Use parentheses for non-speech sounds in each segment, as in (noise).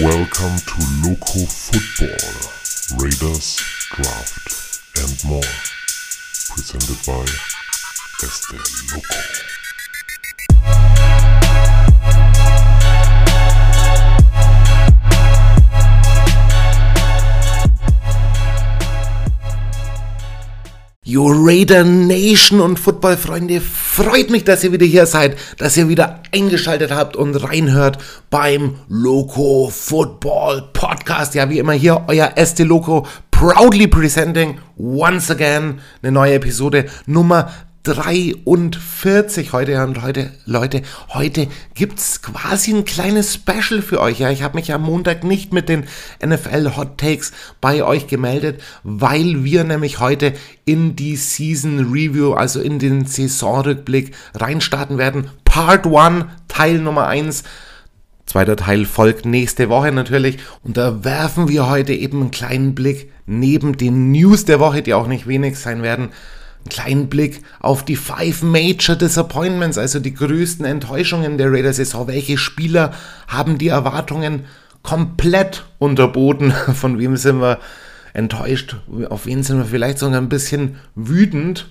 Welcome to Loco Football, Raiders, Draft and more. Presented by Este Loco. Yo Raider Nation und Footballfreunde, freut mich, dass ihr wieder hier seid, dass ihr wieder eingeschaltet habt und reinhört beim Loco Football Podcast. Ja, wie immer hier euer Este Loco proudly presenting once again eine neue Episode Nummer 43 heute und heute, Leute, heute gibt's quasi ein kleines Special für euch. Ja, ich habe mich am Montag nicht mit den NFL Hot Takes bei euch gemeldet, weil wir nämlich heute in die Season Review, also in den Saisonrückblick reinstarten werden. Part 1, Teil Nummer 1. Zweiter Teil folgt nächste Woche natürlich. Und da werfen wir heute eben einen kleinen Blick neben den News der Woche, die auch nicht wenig sein werden, einen kleinen Blick auf die Five Major Disappointments, also die größten Enttäuschungen der Raiders-Saison. Welche Spieler haben die Erwartungen komplett unterboten? (laughs) Von wem sind wir enttäuscht? Auf wen sind wir vielleicht sogar ein bisschen wütend?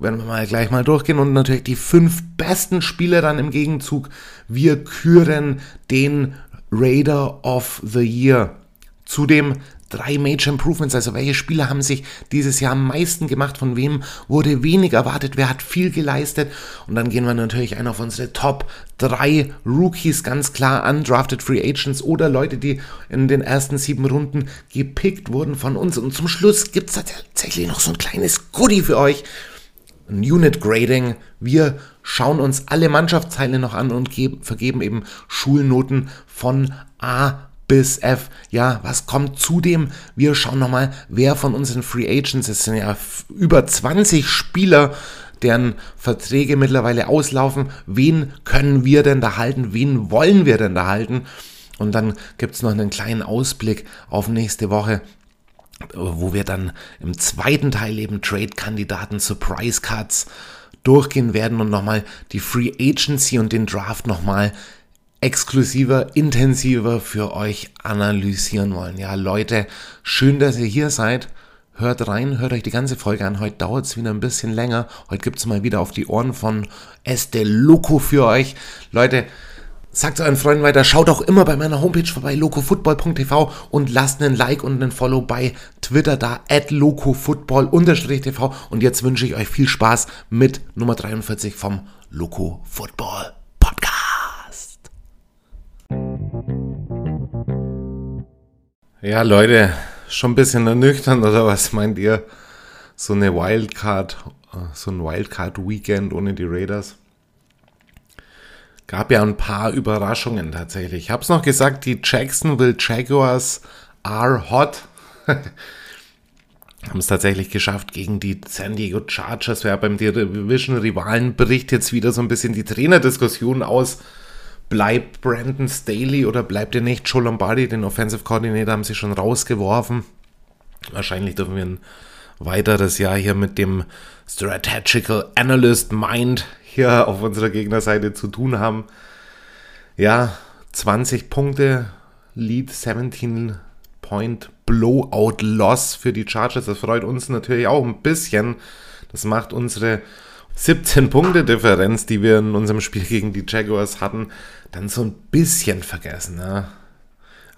Werden wir mal gleich mal durchgehen und natürlich die fünf besten Spieler dann im Gegenzug. Wir küren den Raider of the Year. Zudem drei Major Improvements, also welche Spieler haben sich dieses Jahr am meisten gemacht, von wem wurde wenig erwartet, wer hat viel geleistet. Und dann gehen wir natürlich ein auf unsere Top drei Rookies, ganz klar undrafted Free Agents oder Leute, die in den ersten sieben Runden gepickt wurden von uns. Und zum Schluss gibt es tatsächlich noch so ein kleines Goodie für euch, ein Unit Grading. Wir schauen uns alle Mannschaftsteile noch an und geben, vergeben eben Schulnoten von A bis F. Ja, was kommt zudem? Wir schauen nochmal, wer von unseren Free Agents, es sind ja über 20 Spieler, deren Verträge mittlerweile auslaufen. Wen können wir denn da halten? Wen wollen wir denn da halten? Und dann gibt es noch einen kleinen Ausblick auf nächste Woche wo wir dann im zweiten Teil eben Trade-Kandidaten, Surprise Cuts durchgehen werden und nochmal die Free Agency und den Draft nochmal exklusiver, intensiver für euch analysieren wollen. Ja, Leute, schön, dass ihr hier seid. Hört rein, hört euch die ganze Folge an. Heute dauert es wieder ein bisschen länger. Heute gibt es mal wieder auf die Ohren von Este Loco für euch. Leute, sagt euren Freunden weiter. Schaut auch immer bei meiner Homepage vorbei, locofootball.tv und lasst einen Like und einen Follow bei Twitter da, at locofootball-tv. Und jetzt wünsche ich euch viel Spaß mit Nummer 43 vom Loco Football Ja, Leute, schon ein bisschen ernüchternd oder was meint ihr? So eine Wildcard, äh, so ein Wildcard-Weekend ohne die Raiders. Gab ja ein paar Überraschungen tatsächlich. Ich habe es noch gesagt, die Jacksonville Jaguars are hot. (laughs) haben es tatsächlich geschafft gegen die San Diego Chargers. Wer beim Division-Rivalen bricht jetzt wieder so ein bisschen die Trainerdiskussion aus bleibt Brandon Staley oder bleibt er nicht? Joe Lombardi, den Offensive Coordinator, haben sie schon rausgeworfen. Wahrscheinlich dürfen wir ein weiteres Jahr hier mit dem Strategical Analyst Mind hier auf unserer Gegnerseite zu tun haben. Ja, 20 Punkte, Lead 17 Point Blowout Loss für die Chargers. Das freut uns natürlich auch ein bisschen. Das macht unsere 17 Punkte Differenz, die wir in unserem Spiel gegen die Jaguars hatten, dann so ein bisschen vergessen. Ja.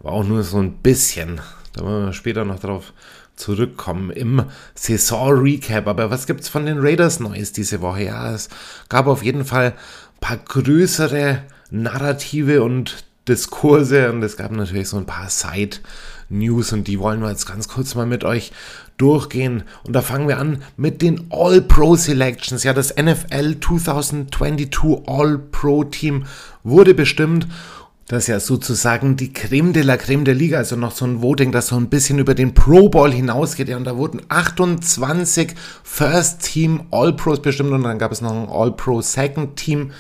Aber auch nur so ein bisschen. Da wollen wir später noch drauf zurückkommen im Saison-Recap. Aber was gibt es von den Raiders Neues diese Woche? Ja, es gab auf jeden Fall ein paar größere Narrative und Diskurse und es gab natürlich so ein paar Side-News und die wollen wir jetzt ganz kurz mal mit euch durchgehen. Und da fangen wir an mit den All-Pro Selections. Ja, das NFL 2022 All-Pro Team wurde bestimmt. Das ist ja sozusagen die Creme de la Creme der Liga, also noch so ein Voting, das so ein bisschen über den Pro Bowl hinausgeht. Ja, und da wurden 28 First Team All-Pros bestimmt und dann gab es noch ein All-Pro Second Team.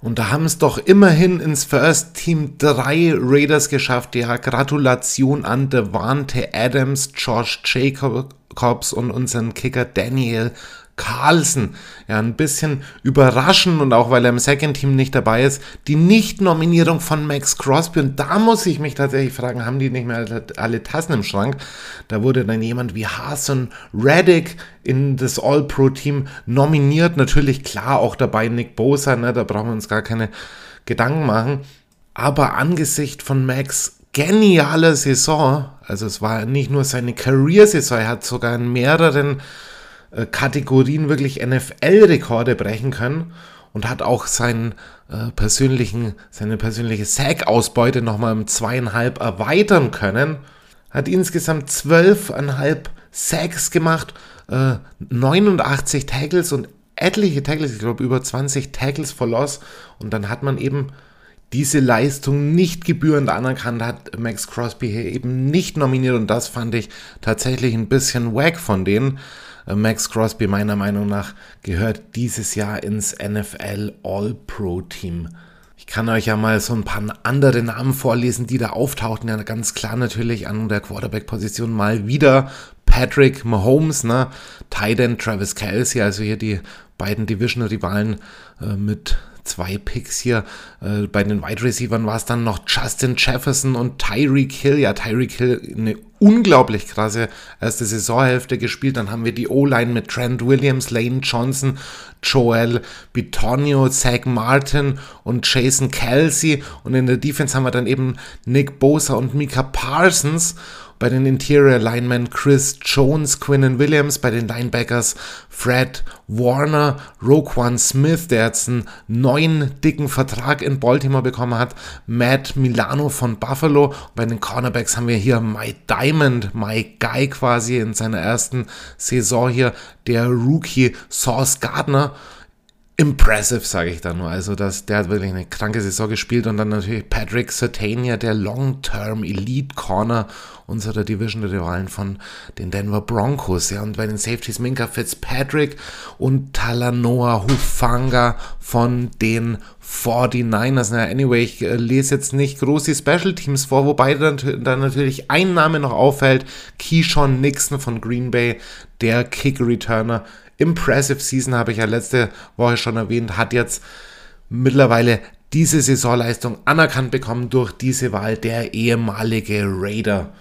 Und da haben es doch immerhin ins First Team drei Raiders geschafft. Ja, Gratulation an Devante Adams, Josh Jacobs und unseren Kicker Daniel Carlson ja ein bisschen überraschen und auch weil er im Second Team nicht dabei ist, die Nicht-Nominierung von Max Crosby. Und da muss ich mich tatsächlich fragen, haben die nicht mehr alle Tassen im Schrank? Da wurde dann jemand wie Hasan Reddick in das All-Pro-Team nominiert. Natürlich klar auch dabei Nick Bosa, ne? da brauchen wir uns gar keine Gedanken machen. Aber angesichts von Max genialer Saison, also es war nicht nur seine Career-Saison, er hat sogar in mehreren Kategorien wirklich NFL-Rekorde brechen können und hat auch seinen äh, persönlichen, seine persönliche Sack-Ausbeute nochmal um zweieinhalb erweitern können. Hat insgesamt zwölfeinhalb Sacks gemacht, äh, 89 Tackles und etliche Tackles, ich glaube über 20 Tackles for Loss. Und dann hat man eben diese Leistung nicht gebührend anerkannt hat, Max Crosby hier eben nicht nominiert und das fand ich tatsächlich ein bisschen wack von denen. Äh, Max Crosby meiner Meinung nach gehört dieses Jahr ins NFL All-Pro Team. Ich kann euch ja mal so ein paar andere Namen vorlesen, die da auftauchten. Ja, ganz klar natürlich an der Quarterback-Position mal wieder Patrick Mahomes, ne? Titan Travis Kelsey, also hier die beiden Division-Rivalen äh, mit zwei Picks hier. Äh, bei den Wide Receivers war es dann noch Justin Jefferson und Tyreek Hill. Ja, Tyreek Hill eine unglaublich krasse erste Saisonhälfte gespielt. Dann haben wir die O-Line mit Trent Williams, Lane Johnson, Joel Bitonio, Zach Martin und Jason Kelsey. Und in der Defense haben wir dann eben Nick Bosa und Mika Parsons. Bei den Interior Linemen Chris Jones, Quinnen Williams, bei den Linebackers Fred Warner, Roquan Smith, der jetzt einen neuen dicken Vertrag in Baltimore bekommen hat, Matt Milano von Buffalo. Bei den Cornerbacks haben wir hier Mike Diamond, Mike Guy quasi in seiner ersten Saison hier, der Rookie Sauce Gardner impressive, sage ich da nur. Also das, der hat wirklich eine kranke Saison gespielt und dann natürlich Patrick Sertania, der Long-Term Elite Corner unserer Division-Rivalen von den Denver Broncos. Ja, und bei den Safeties Minka Fitzpatrick und Talanoa Hufanga von den 49ers. Na, anyway, ich äh, lese jetzt nicht groß die Special Teams vor, wobei dann, dann natürlich ein Name noch auffällt. Keyshawn Nixon von Green Bay, der Kick-Returner Impressive Season, habe ich ja letzte Woche schon erwähnt, hat jetzt mittlerweile diese Saisonleistung anerkannt bekommen durch diese Wahl der ehemalige Raider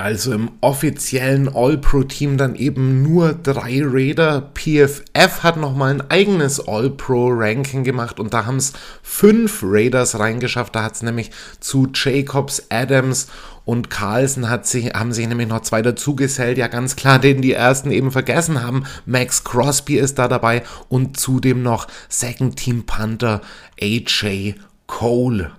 also im offiziellen All-Pro-Team dann eben nur drei Raider. PFF hat nochmal ein eigenes All-Pro-Ranking gemacht und da haben es fünf Raiders reingeschafft. Da hat es nämlich zu Jacobs, Adams und Carlson hat sich, haben sich nämlich noch zwei dazugesellt. Ja, ganz klar, den die ersten eben vergessen haben. Max Crosby ist da dabei und zudem noch Second Team Panther AJ Cole.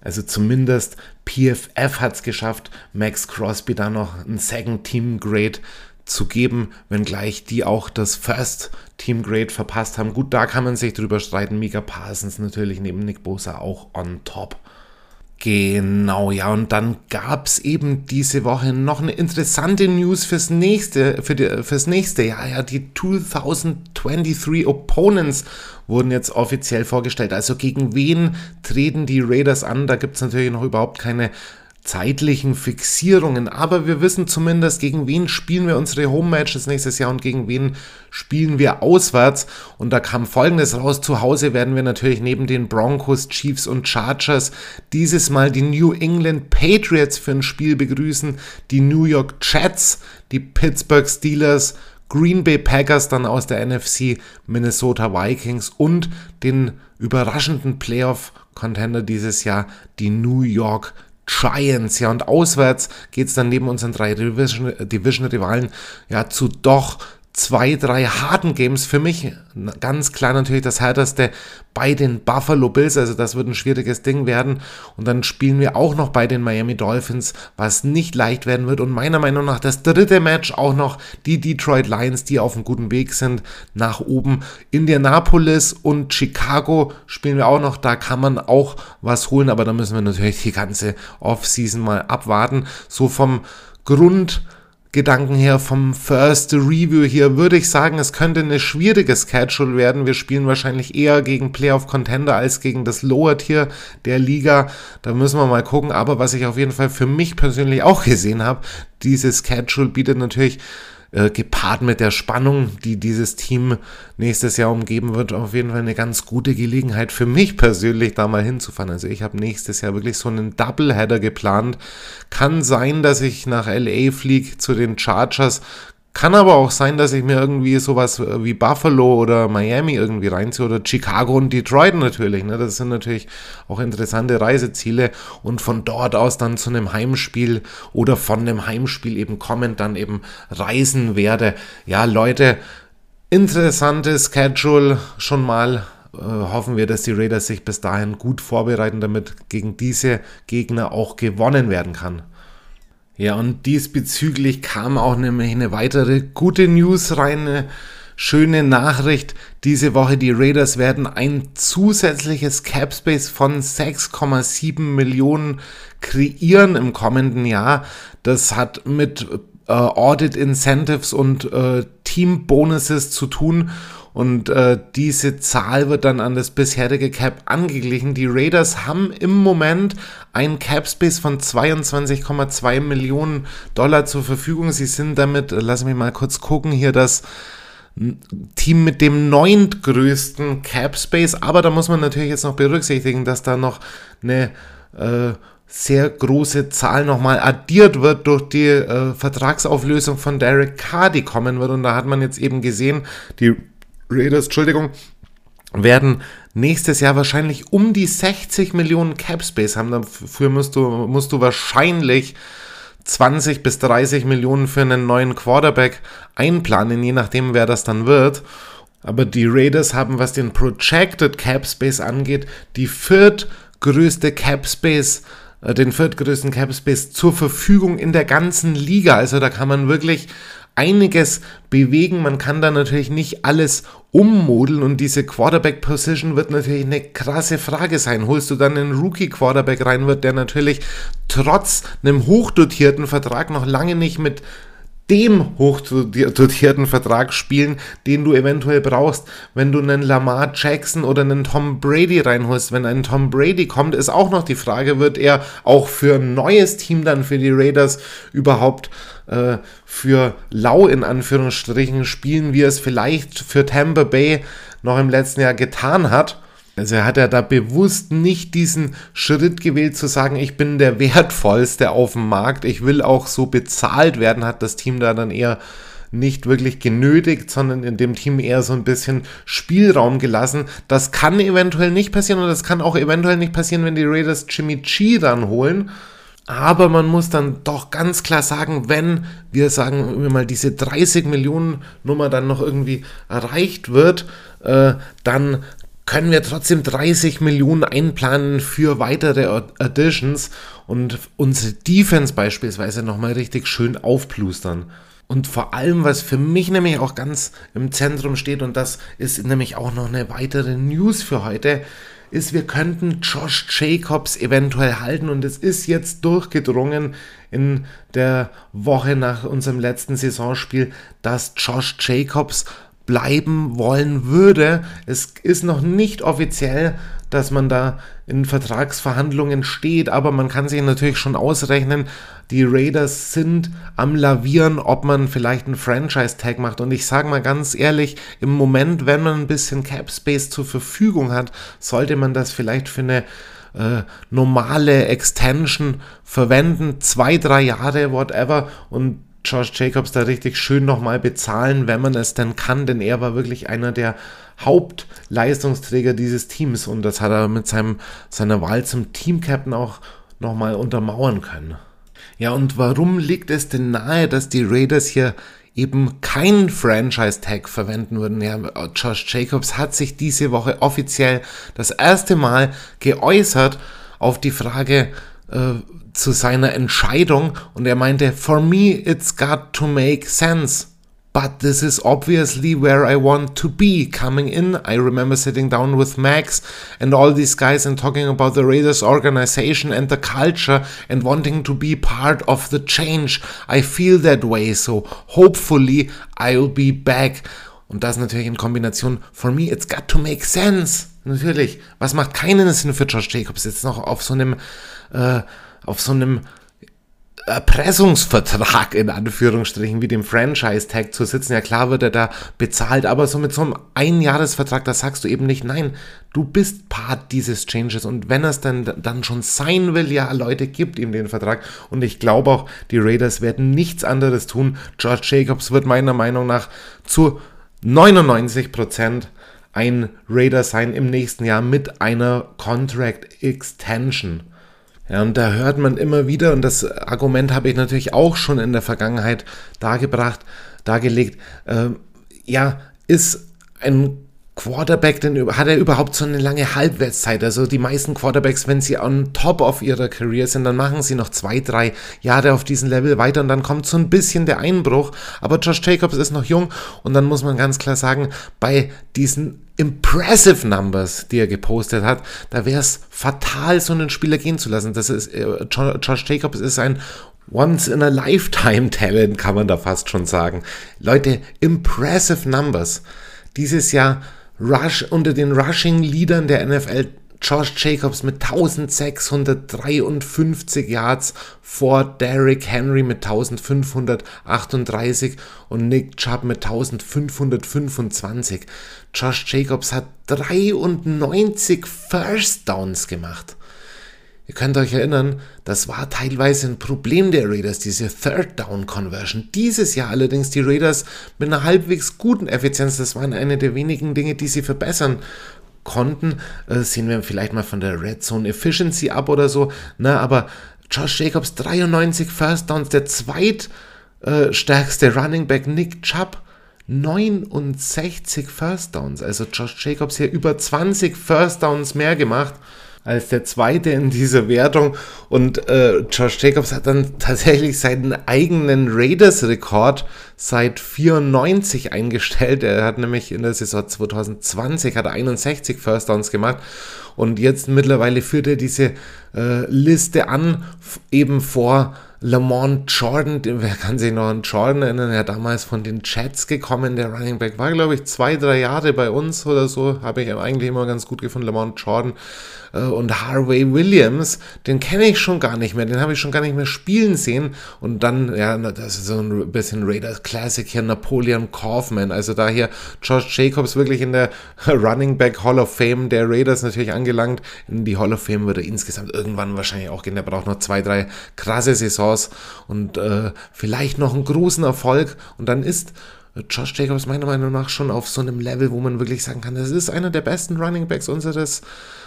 Also zumindest PFF hat es geschafft, Max Crosby da noch ein Second Team Grade zu geben, wenngleich die auch das First Team Grade verpasst haben. Gut, da kann man sich drüber streiten. Mika Parsons natürlich neben Nick Bosa auch on top. Genau, ja, und dann gab es eben diese Woche noch eine interessante News fürs nächste, für die, fürs nächste Jahr. Ja, die 2023 Opponents wurden jetzt offiziell vorgestellt. Also gegen wen treten die Raiders an? Da gibt es natürlich noch überhaupt keine zeitlichen Fixierungen, aber wir wissen zumindest, gegen wen spielen wir unsere Home-Matches nächstes Jahr und gegen wen spielen wir auswärts. Und da kam folgendes raus. Zu Hause werden wir natürlich neben den Broncos, Chiefs und Chargers dieses Mal die New England Patriots für ein Spiel begrüßen, die New York Jets, die Pittsburgh Steelers, Green Bay Packers dann aus der NFC, Minnesota Vikings und den überraschenden Playoff-Contender dieses Jahr, die New York Giants, ja, und auswärts geht es dann neben unseren drei Division-Rivalen Division ja zu doch zwei, drei harten Games für mich. Ganz klar natürlich das härteste bei den Buffalo Bills, also das wird ein schwieriges Ding werden. Und dann spielen wir auch noch bei den Miami Dolphins, was nicht leicht werden wird. Und meiner Meinung nach das dritte Match auch noch die Detroit Lions, die auf einem guten Weg sind nach oben. Indianapolis und Chicago spielen wir auch noch, da kann man auch was holen, aber da müssen wir natürlich die ganze Offseason mal abwarten. So vom Grund Gedanken her, vom First Review hier, würde ich sagen, es könnte eine schwierige Schedule werden. Wir spielen wahrscheinlich eher gegen Playoff Contender als gegen das Lower Tier der Liga. Da müssen wir mal gucken. Aber was ich auf jeden Fall für mich persönlich auch gesehen habe, diese Schedule bietet natürlich äh, gepaart mit der Spannung, die dieses Team nächstes Jahr umgeben wird, auf jeden Fall eine ganz gute Gelegenheit für mich persönlich da mal hinzufahren. Also ich habe nächstes Jahr wirklich so einen Doubleheader geplant. Kann sein, dass ich nach LA fliege zu den Chargers, kann aber auch sein, dass ich mir irgendwie sowas wie Buffalo oder Miami irgendwie reinziehe oder Chicago und Detroit natürlich. Ne? Das sind natürlich auch interessante Reiseziele und von dort aus dann zu einem Heimspiel oder von einem Heimspiel eben kommend dann eben reisen werde. Ja, Leute, interessantes Schedule schon mal. Äh, hoffen wir, dass die Raiders sich bis dahin gut vorbereiten, damit gegen diese Gegner auch gewonnen werden kann. Ja, und diesbezüglich kam auch nämlich eine weitere gute News rein, eine schöne Nachricht. Diese Woche die Raiders werden ein zusätzliches Cap Space von 6,7 Millionen kreieren im kommenden Jahr. Das hat mit äh, Audit Incentives und äh, Team Bonuses zu tun und äh, diese Zahl wird dann an das bisherige Cap angeglichen. Die Raiders haben im Moment einen Cap Space von 22,2 Millionen Dollar zur Verfügung. Sie sind damit, lass mich mal kurz gucken, hier das Team mit dem neuntgrößten Cap Space. Aber da muss man natürlich jetzt noch berücksichtigen, dass da noch eine äh, sehr große Zahl nochmal addiert wird durch die äh, Vertragsauflösung von Derek Carr, die kommen wird. Und da hat man jetzt eben gesehen, die Raiders, Entschuldigung, werden nächstes Jahr wahrscheinlich um die 60 Millionen Cap Space haben. Dafür musst du, musst du wahrscheinlich 20 bis 30 Millionen für einen neuen Quarterback einplanen, je nachdem, wer das dann wird. Aber die Raiders haben, was den Projected Cap Space angeht, die viertgrößte Cap äh, den viertgrößten Cap Space zur Verfügung in der ganzen Liga. Also da kann man wirklich einiges bewegen. Man kann da natürlich nicht alles ummodeln und diese Quarterback-Position wird natürlich eine krasse Frage sein. Holst du dann einen Rookie-Quarterback rein, wird der natürlich trotz einem hochdotierten Vertrag noch lange nicht mit dem hochdotierten Vertrag spielen, den du eventuell brauchst, wenn du einen Lamar Jackson oder einen Tom Brady reinholst. Wenn ein Tom Brady kommt, ist auch noch die Frage, wird er auch für ein neues Team dann für die Raiders überhaupt äh, für lau in Anführungsstrichen spielen, wie er es vielleicht für Tampa Bay noch im letzten Jahr getan hat. Also er hat ja da bewusst nicht diesen Schritt gewählt zu sagen, ich bin der wertvollste auf dem Markt, ich will auch so bezahlt werden, hat das Team da dann eher nicht wirklich genötigt, sondern in dem Team eher so ein bisschen Spielraum gelassen. Das kann eventuell nicht passieren und das kann auch eventuell nicht passieren, wenn die Raiders Jimmy G dann holen. Aber man muss dann doch ganz klar sagen, wenn wir sagen wir mal diese 30 Millionen Nummer dann noch irgendwie erreicht wird, äh, dann können wir trotzdem 30 Millionen einplanen für weitere Additions und unsere Defense beispielsweise nochmal richtig schön aufplustern. Und vor allem, was für mich nämlich auch ganz im Zentrum steht, und das ist nämlich auch noch eine weitere News für heute, ist, wir könnten Josh Jacobs eventuell halten und es ist jetzt durchgedrungen in der Woche nach unserem letzten Saisonspiel, dass Josh Jacobs bleiben wollen würde. Es ist noch nicht offiziell, dass man da in Vertragsverhandlungen steht, aber man kann sich natürlich schon ausrechnen, die Raiders sind am Lavieren, ob man vielleicht einen Franchise-Tag macht. Und ich sage mal ganz ehrlich, im Moment, wenn man ein bisschen Cap Space zur Verfügung hat, sollte man das vielleicht für eine äh, normale Extension verwenden, zwei, drei Jahre, whatever, und Josh Jacobs da richtig schön nochmal bezahlen, wenn man es denn kann, denn er war wirklich einer der Hauptleistungsträger dieses Teams und das hat er mit seinem, seiner Wahl zum Team-Captain auch nochmal untermauern können. Ja, und warum liegt es denn nahe, dass die Raiders hier eben keinen Franchise-Tag verwenden würden. Ja, Josh Jacobs hat sich diese Woche offiziell das erste Mal geäußert auf die Frage, äh, zu seiner Entscheidung und er meinte, for me it's got to make sense. But this is obviously where I want to be. Coming in, I remember sitting down with Max and all these guys and talking about the Raiders organization and the culture and wanting to be part of the change. I feel that way, so hopefully I'll be back. Und das natürlich in Kombination, for me it's got to make sense. Natürlich, was macht keinen Sinn für Josh Jacobs jetzt noch auf so einem äh, auf so einem Erpressungsvertrag in Anführungsstrichen wie dem Franchise-Tag zu sitzen. Ja klar wird er da bezahlt, aber so mit so einem Einjahresvertrag, da sagst du eben nicht, nein, du bist Part dieses Changes und wenn es dann, dann schon sein will, ja Leute, gibt ihm den Vertrag und ich glaube auch, die Raiders werden nichts anderes tun. George Jacobs wird meiner Meinung nach zu 99 Prozent ein Raider sein im nächsten Jahr mit einer Contract Extension. Ja, und da hört man immer wieder, und das Argument habe ich natürlich auch schon in der Vergangenheit dargebracht, dargelegt, äh, ja, ist ein Quarterback, denn hat er überhaupt so eine lange Halbwertszeit? Also die meisten Quarterbacks, wenn sie on top of ihrer Career sind, dann machen sie noch zwei, drei Jahre auf diesem Level weiter und dann kommt so ein bisschen der Einbruch. Aber Josh Jacobs ist noch jung und dann muss man ganz klar sagen, bei diesen impressive Numbers, die er gepostet hat, da wäre es fatal, so einen Spieler gehen zu lassen. Das ist, äh, Josh Jacobs ist ein Once in a Lifetime Talent, kann man da fast schon sagen. Leute, impressive Numbers. Dieses Jahr Rush unter den Rushing-Leadern der NFL Josh Jacobs mit 1653 Yards vor Derrick Henry mit 1538 und Nick Chubb mit 1525. Josh Jacobs hat 93 First Downs gemacht. Ihr könnt euch erinnern, das war teilweise ein Problem der Raiders, diese Third Down Conversion. Dieses Jahr allerdings die Raiders mit einer halbwegs guten Effizienz, das waren eine der wenigen Dinge, die sie verbessern konnten. Äh, sehen wir vielleicht mal von der Red Zone Efficiency ab oder so. Na, aber Josh Jacobs 93 First Downs, der zweitstärkste äh, Running Back Nick Chubb 69 First Downs. Also Josh Jacobs hier über 20 First Downs mehr gemacht als der zweite in dieser Wertung. Und äh, Josh Jacobs hat dann tatsächlich seinen eigenen Raiders-Rekord seit 94 eingestellt. Er hat nämlich in der Saison 2020 hat er 61 First Downs gemacht. Und jetzt mittlerweile führt er diese äh, Liste an, eben vor Lamont Jordan, wer kann sich noch an Jordan erinnern, er damals von den Jets gekommen, der Running Back war, glaube ich, zwei, drei Jahre bei uns oder so, habe ich eigentlich immer ganz gut gefunden, Lamont Jordan und Harvey Williams, den kenne ich schon gar nicht mehr, den habe ich schon gar nicht mehr spielen sehen. Und dann, ja, das ist so ein bisschen Raiders Classic hier, Napoleon Kaufman, also da hier Josh Jacobs wirklich in der (laughs) Running Back Hall of Fame der Raiders natürlich angelangt, in die Hall of Fame wird er insgesamt irgendwann wahrscheinlich auch gehen, der braucht noch zwei, drei krasse Saisons Saisons und äh, vielleicht noch einen großen Erfolg. Und dann ist Josh Jacobs meiner Meinung nach schon auf so einem Level, wo man wirklich sagen kann, das ist einer der besten Running Backs unseres,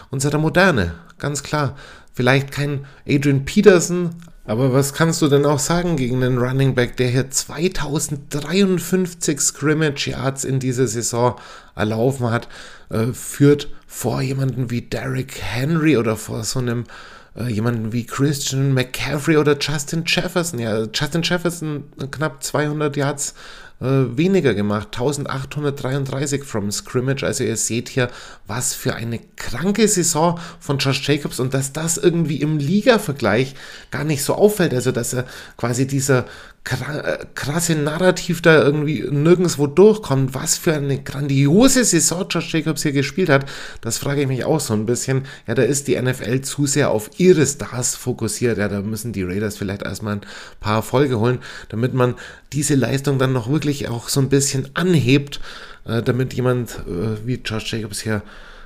unserer Moderne. Ganz klar. Vielleicht kein Adrian Peterson, aber was kannst du denn auch sagen gegen einen Running Back, der hier 2053 Scrimmage Yards in dieser Saison erlaufen hat, äh, führt vor jemanden wie Derrick Henry oder vor so einem äh, jemanden wie Christian McCaffrey oder Justin Jefferson. Ja, Justin Jefferson knapp 200 Yards äh, weniger gemacht, 1833 from Scrimmage. Also ihr seht hier, was für eine kranke Saison von Josh Jacobs und dass das irgendwie im Liga-Vergleich gar nicht so auffällt. Also dass er quasi dieser krasse Narrativ da irgendwie nirgendwo durchkommt, was für eine grandiose Saison Josh Jacobs hier gespielt hat, das frage ich mich auch so ein bisschen. Ja, da ist die NFL zu sehr auf ihre Stars fokussiert. Ja, da müssen die Raiders vielleicht erstmal ein paar Erfolge holen, damit man diese Leistung dann noch wirklich auch so ein bisschen anhebt, äh, damit jemand äh, wie Josh Jacobs hier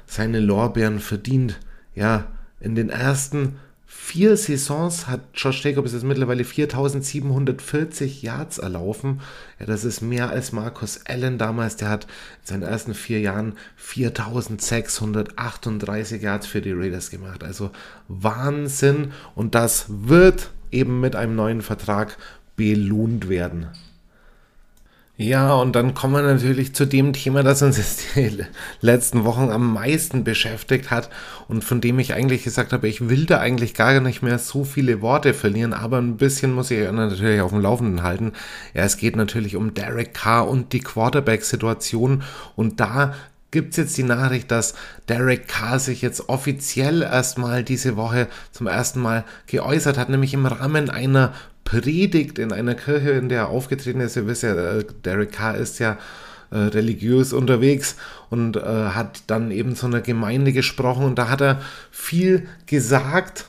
seine Lorbeeren verdient. Ja, in den ersten vier Saisons hat Josh Jacobs jetzt mittlerweile 4740 Yards erlaufen. Ja, das ist mehr als Marcus Allen damals. Der hat in seinen ersten vier Jahren 4638 Yards für die Raiders gemacht. Also Wahnsinn. Und das wird eben mit einem neuen Vertrag belohnt werden. Ja, und dann kommen wir natürlich zu dem Thema, das uns jetzt die (laughs) letzten Wochen am meisten beschäftigt hat und von dem ich eigentlich gesagt habe, ich will da eigentlich gar nicht mehr so viele Worte verlieren, aber ein bisschen muss ich natürlich auf dem Laufenden halten. Ja, es geht natürlich um Derek Carr und die Quarterback-Situation und da gibt es jetzt die Nachricht, dass Derek Carr sich jetzt offiziell erstmal diese Woche zum ersten Mal geäußert hat, nämlich im Rahmen einer Predigt in einer Kirche, in der er aufgetreten ist. Ihr wisst ja, äh, Derek Carr ist ja äh, religiös unterwegs und äh, hat dann eben zu einer Gemeinde gesprochen und da hat er viel gesagt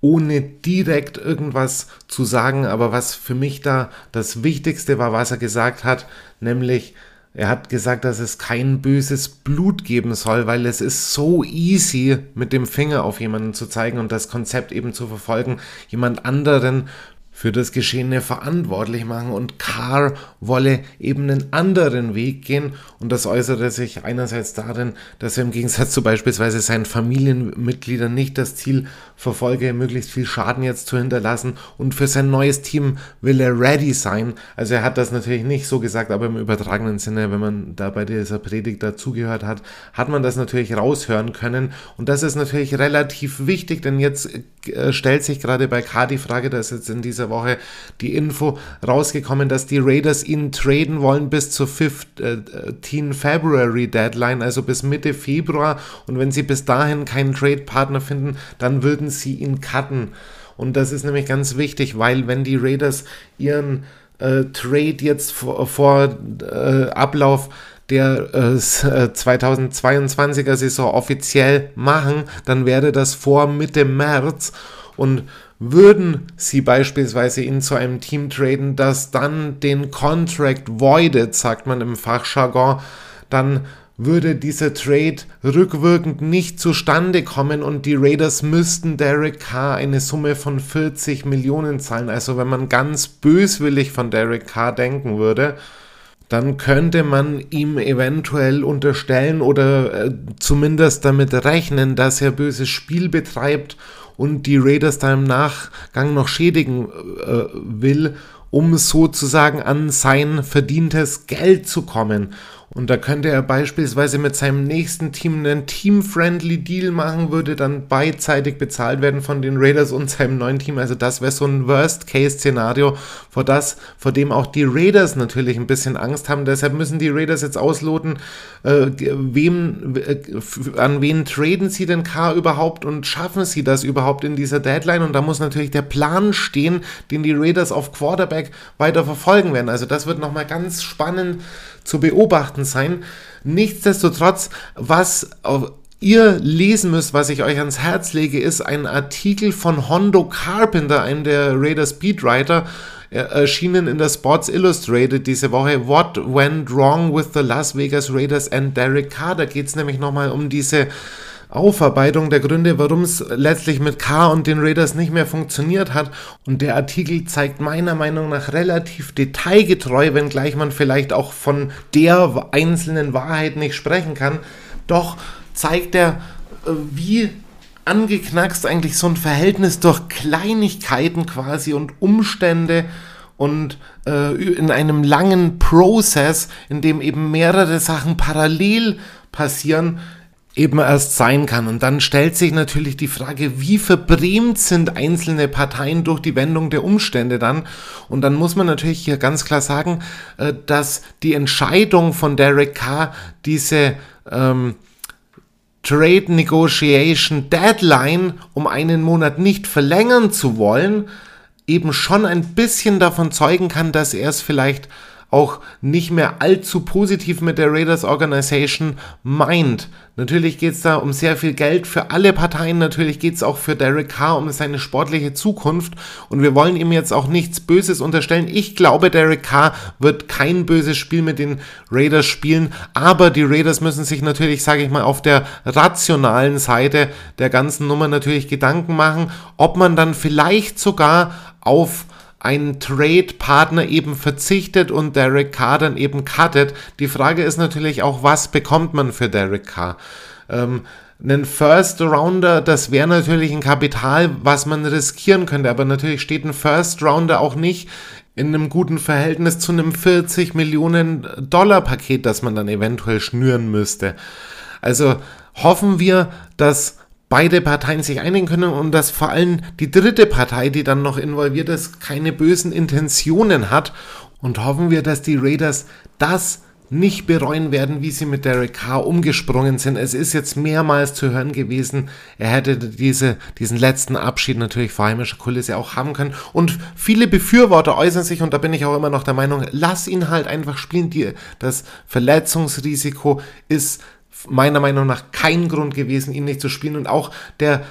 ohne direkt irgendwas zu sagen. Aber was für mich da das Wichtigste war, was er gesagt hat, nämlich, er hat gesagt, dass es kein böses Blut geben soll, weil es ist so easy, mit dem Finger auf jemanden zu zeigen und das Konzept eben zu verfolgen, jemand anderen für das Geschehene verantwortlich machen und Carr wolle eben einen anderen Weg gehen und das äußerte sich einerseits darin, dass er im Gegensatz zu beispielsweise seinen Familienmitgliedern nicht das Ziel verfolge, möglichst viel Schaden jetzt zu hinterlassen und für sein neues Team will er ready sein. Also er hat das natürlich nicht so gesagt, aber im übertragenen Sinne, wenn man da bei dieser Predigt dazugehört hat, hat man das natürlich raushören können und das ist natürlich relativ wichtig, denn jetzt äh, stellt sich gerade bei Carr die Frage, dass jetzt in dieser Woche die Info rausgekommen, dass die Raiders ihn traden wollen bis zur 15 February Deadline, also bis Mitte Februar. Und wenn sie bis dahin keinen Trade-Partner finden, dann würden sie ihn cutten. Und das ist nämlich ganz wichtig, weil wenn die Raiders ihren äh, Trade jetzt vor, vor äh, Ablauf der äh, 2022er äh, Saison offiziell machen, dann wäre das vor Mitte März und würden sie beispielsweise ihn zu einem Team traden, das dann den Contract voided, sagt man im Fachjargon, dann würde dieser Trade rückwirkend nicht zustande kommen und die Raiders müssten Derek Carr eine Summe von 40 Millionen zahlen. Also wenn man ganz böswillig von Derek Carr denken würde, dann könnte man ihm eventuell unterstellen oder äh, zumindest damit rechnen, dass er böses Spiel betreibt und die Raiders da im Nachgang noch schädigen äh, will, um sozusagen an sein verdientes Geld zu kommen. Und da könnte er beispielsweise mit seinem nächsten Team einen Team-Friendly Deal machen, würde dann beidseitig bezahlt werden von den Raiders und seinem neuen Team. Also das wäre so ein Worst-Case-Szenario, vor das, vor dem auch die Raiders natürlich ein bisschen Angst haben. Deshalb müssen die Raiders jetzt ausloten, äh, wem, äh, an wen traden sie denn K überhaupt und schaffen sie das überhaupt in dieser Deadline? Und da muss natürlich der Plan stehen, den die Raiders auf Quarterback weiter verfolgen werden. Also das wird nochmal ganz spannend zu beobachten sein. Nichtsdestotrotz, was ihr lesen müsst, was ich euch ans Herz lege, ist ein Artikel von Hondo Carpenter, einem der Raiders Speedwriter, erschienen in der Sports Illustrated diese Woche. What went wrong with the Las Vegas Raiders and Derek Carr? Da geht es nämlich nochmal um diese Aufarbeitung der Gründe, warum es letztlich mit K und den Raiders nicht mehr funktioniert hat. Und der Artikel zeigt meiner Meinung nach relativ detailgetreu, wenngleich man vielleicht auch von der einzelnen Wahrheit nicht sprechen kann. Doch zeigt er, äh, wie angeknackst eigentlich so ein Verhältnis durch Kleinigkeiten quasi und Umstände und äh, in einem langen Prozess, in dem eben mehrere Sachen parallel passieren, eben erst sein kann. Und dann stellt sich natürlich die Frage, wie verbrämt sind einzelne Parteien durch die Wendung der Umstände dann? Und dann muss man natürlich hier ganz klar sagen, äh, dass die Entscheidung von Derek Carr, diese ähm, Trade Negotiation Deadline um einen Monat nicht verlängern zu wollen, eben schon ein bisschen davon zeugen kann, dass er es vielleicht auch nicht mehr allzu positiv mit der Raiders Organization meint. Natürlich geht es da um sehr viel Geld für alle Parteien. Natürlich geht es auch für Derek Carr um seine sportliche Zukunft. Und wir wollen ihm jetzt auch nichts Böses unterstellen. Ich glaube, Derek Carr wird kein böses Spiel mit den Raiders spielen. Aber die Raiders müssen sich natürlich, sage ich mal, auf der rationalen Seite der ganzen Nummer natürlich Gedanken machen, ob man dann vielleicht sogar auf ein Trade-Partner eben verzichtet und Derek Carr dann eben cuttet. Die Frage ist natürlich auch, was bekommt man für Derek Carr? Ähm, einen First Rounder, das wäre natürlich ein Kapital, was man riskieren könnte, aber natürlich steht ein First Rounder auch nicht in einem guten Verhältnis zu einem 40 Millionen Dollar Paket, das man dann eventuell schnüren müsste. Also hoffen wir, dass beide Parteien sich einigen können und dass vor allem die dritte Partei, die dann noch involviert ist, keine bösen Intentionen hat. Und hoffen wir, dass die Raiders das nicht bereuen werden, wie sie mit Derek Carr umgesprungen sind. Es ist jetzt mehrmals zu hören gewesen, er hätte diese, diesen letzten Abschied natürlich vor heimischer Kulisse auch haben können. Und viele Befürworter äußern sich, und da bin ich auch immer noch der Meinung, lass ihn halt einfach spielen. Die, das Verletzungsrisiko ist meiner Meinung nach kein Grund gewesen, ihn nicht zu spielen. Und auch der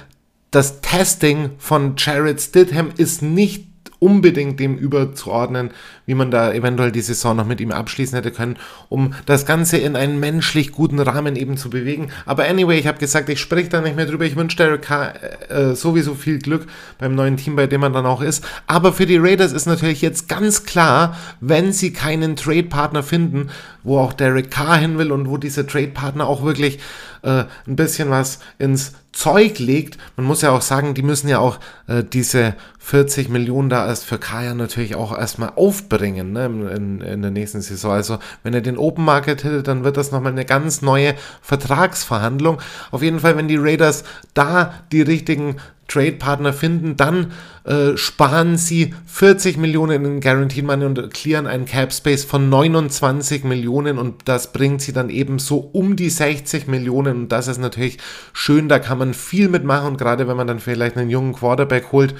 das Testing von Jared Stidham ist nicht unbedingt dem überzuordnen, wie man da eventuell die Saison noch mit ihm abschließen hätte können, um das Ganze in einen menschlich guten Rahmen eben zu bewegen. Aber anyway, ich habe gesagt, ich spreche da nicht mehr drüber. Ich wünsche Derek Carr äh, sowieso viel Glück beim neuen Team, bei dem man dann auch ist. Aber für die Raiders ist natürlich jetzt ganz klar, wenn sie keinen Trade-Partner finden, wo auch Derek Carr hin will und wo dieser Trade-Partner auch wirklich äh, ein bisschen was ins Zeug legt. Man muss ja auch sagen, die müssen ja auch äh, diese 40 Millionen da erst für Kaya natürlich auch erstmal aufbringen ne, in, in, der nächsten Saison. Also wenn er den Open Market hätte, dann wird das nochmal eine ganz neue Vertragsverhandlung. Auf jeden Fall, wenn die Raiders da die richtigen Trade-Partner finden, dann äh, sparen sie 40 Millionen in Guaranteed Money und clearen einen Cap Space von 29 Millionen und das bringt sie dann eben so um die 60 Millionen und das ist natürlich schön, da kann man viel mitmachen und gerade wenn man dann vielleicht einen jungen Quarterback holt,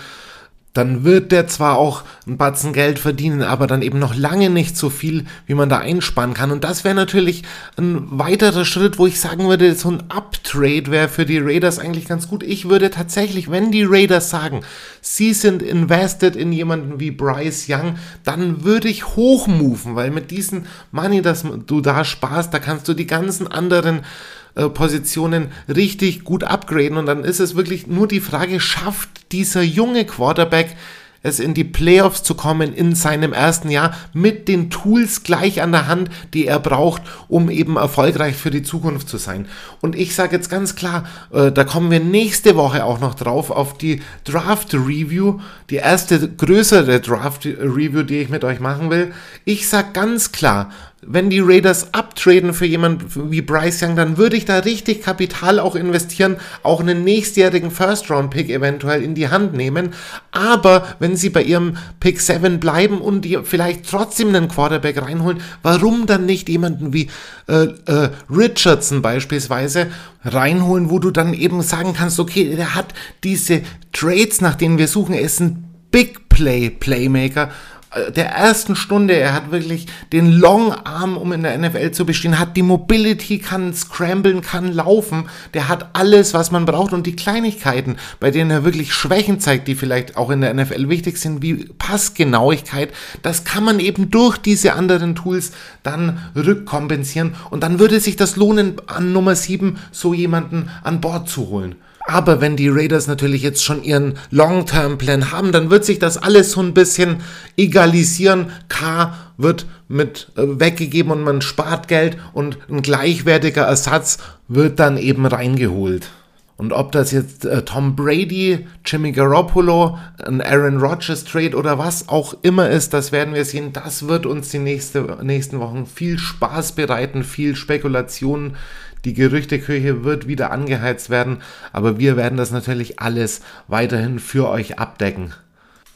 dann wird der zwar auch ein Batzen Geld verdienen, aber dann eben noch lange nicht so viel, wie man da einsparen kann. Und das wäre natürlich ein weiterer Schritt, wo ich sagen würde, so ein Uptrade wäre für die Raiders eigentlich ganz gut. Ich würde tatsächlich, wenn die Raiders sagen, sie sind invested in jemanden wie Bryce Young, dann würde ich hochmoven, weil mit diesem Money, das du da sparst, da kannst du die ganzen anderen äh, Positionen richtig gut upgraden und dann ist es wirklich nur die Frage, schafft dieser junge Quarterback es in die Playoffs zu kommen in seinem ersten Jahr mit den Tools gleich an der Hand, die er braucht, um eben erfolgreich für die Zukunft zu sein. Und ich sage jetzt ganz klar, äh, da kommen wir nächste Woche auch noch drauf auf die Draft Review, die erste größere Draft Review, die ich mit euch machen will. Ich sage ganz klar, wenn die Raiders abtraden für jemanden wie Bryce Young, dann würde ich da richtig Kapital auch investieren, auch einen nächstjährigen First-Round-Pick eventuell in die Hand nehmen. Aber wenn sie bei ihrem Pick 7 bleiben und die vielleicht trotzdem einen Quarterback reinholen, warum dann nicht jemanden wie äh, äh, Richardson beispielsweise reinholen, wo du dann eben sagen kannst, okay, der hat diese Trades, nach denen wir suchen, er ist ein Big Play Playmaker der ersten Stunde, er hat wirklich den Long Arm, um in der NFL zu bestehen, hat die Mobility, kann scramblen, kann laufen, der hat alles, was man braucht. Und die Kleinigkeiten, bei denen er wirklich Schwächen zeigt, die vielleicht auch in der NFL wichtig sind, wie Passgenauigkeit, das kann man eben durch diese anderen Tools dann rückkompensieren. Und dann würde sich das lohnen, an Nummer 7 so jemanden an Bord zu holen. Aber wenn die Raiders natürlich jetzt schon ihren Long-Term-Plan haben, dann wird sich das alles so ein bisschen egalisieren. K wird mit äh, weggegeben und man spart Geld und ein gleichwertiger Ersatz wird dann eben reingeholt. Und ob das jetzt äh, Tom Brady, Jimmy Garoppolo, ein Aaron Rodgers Trade oder was auch immer ist, das werden wir sehen. Das wird uns die nächste, nächsten Wochen viel Spaß bereiten, viel Spekulation die Gerüchteküche wird wieder angeheizt werden, aber wir werden das natürlich alles weiterhin für euch abdecken.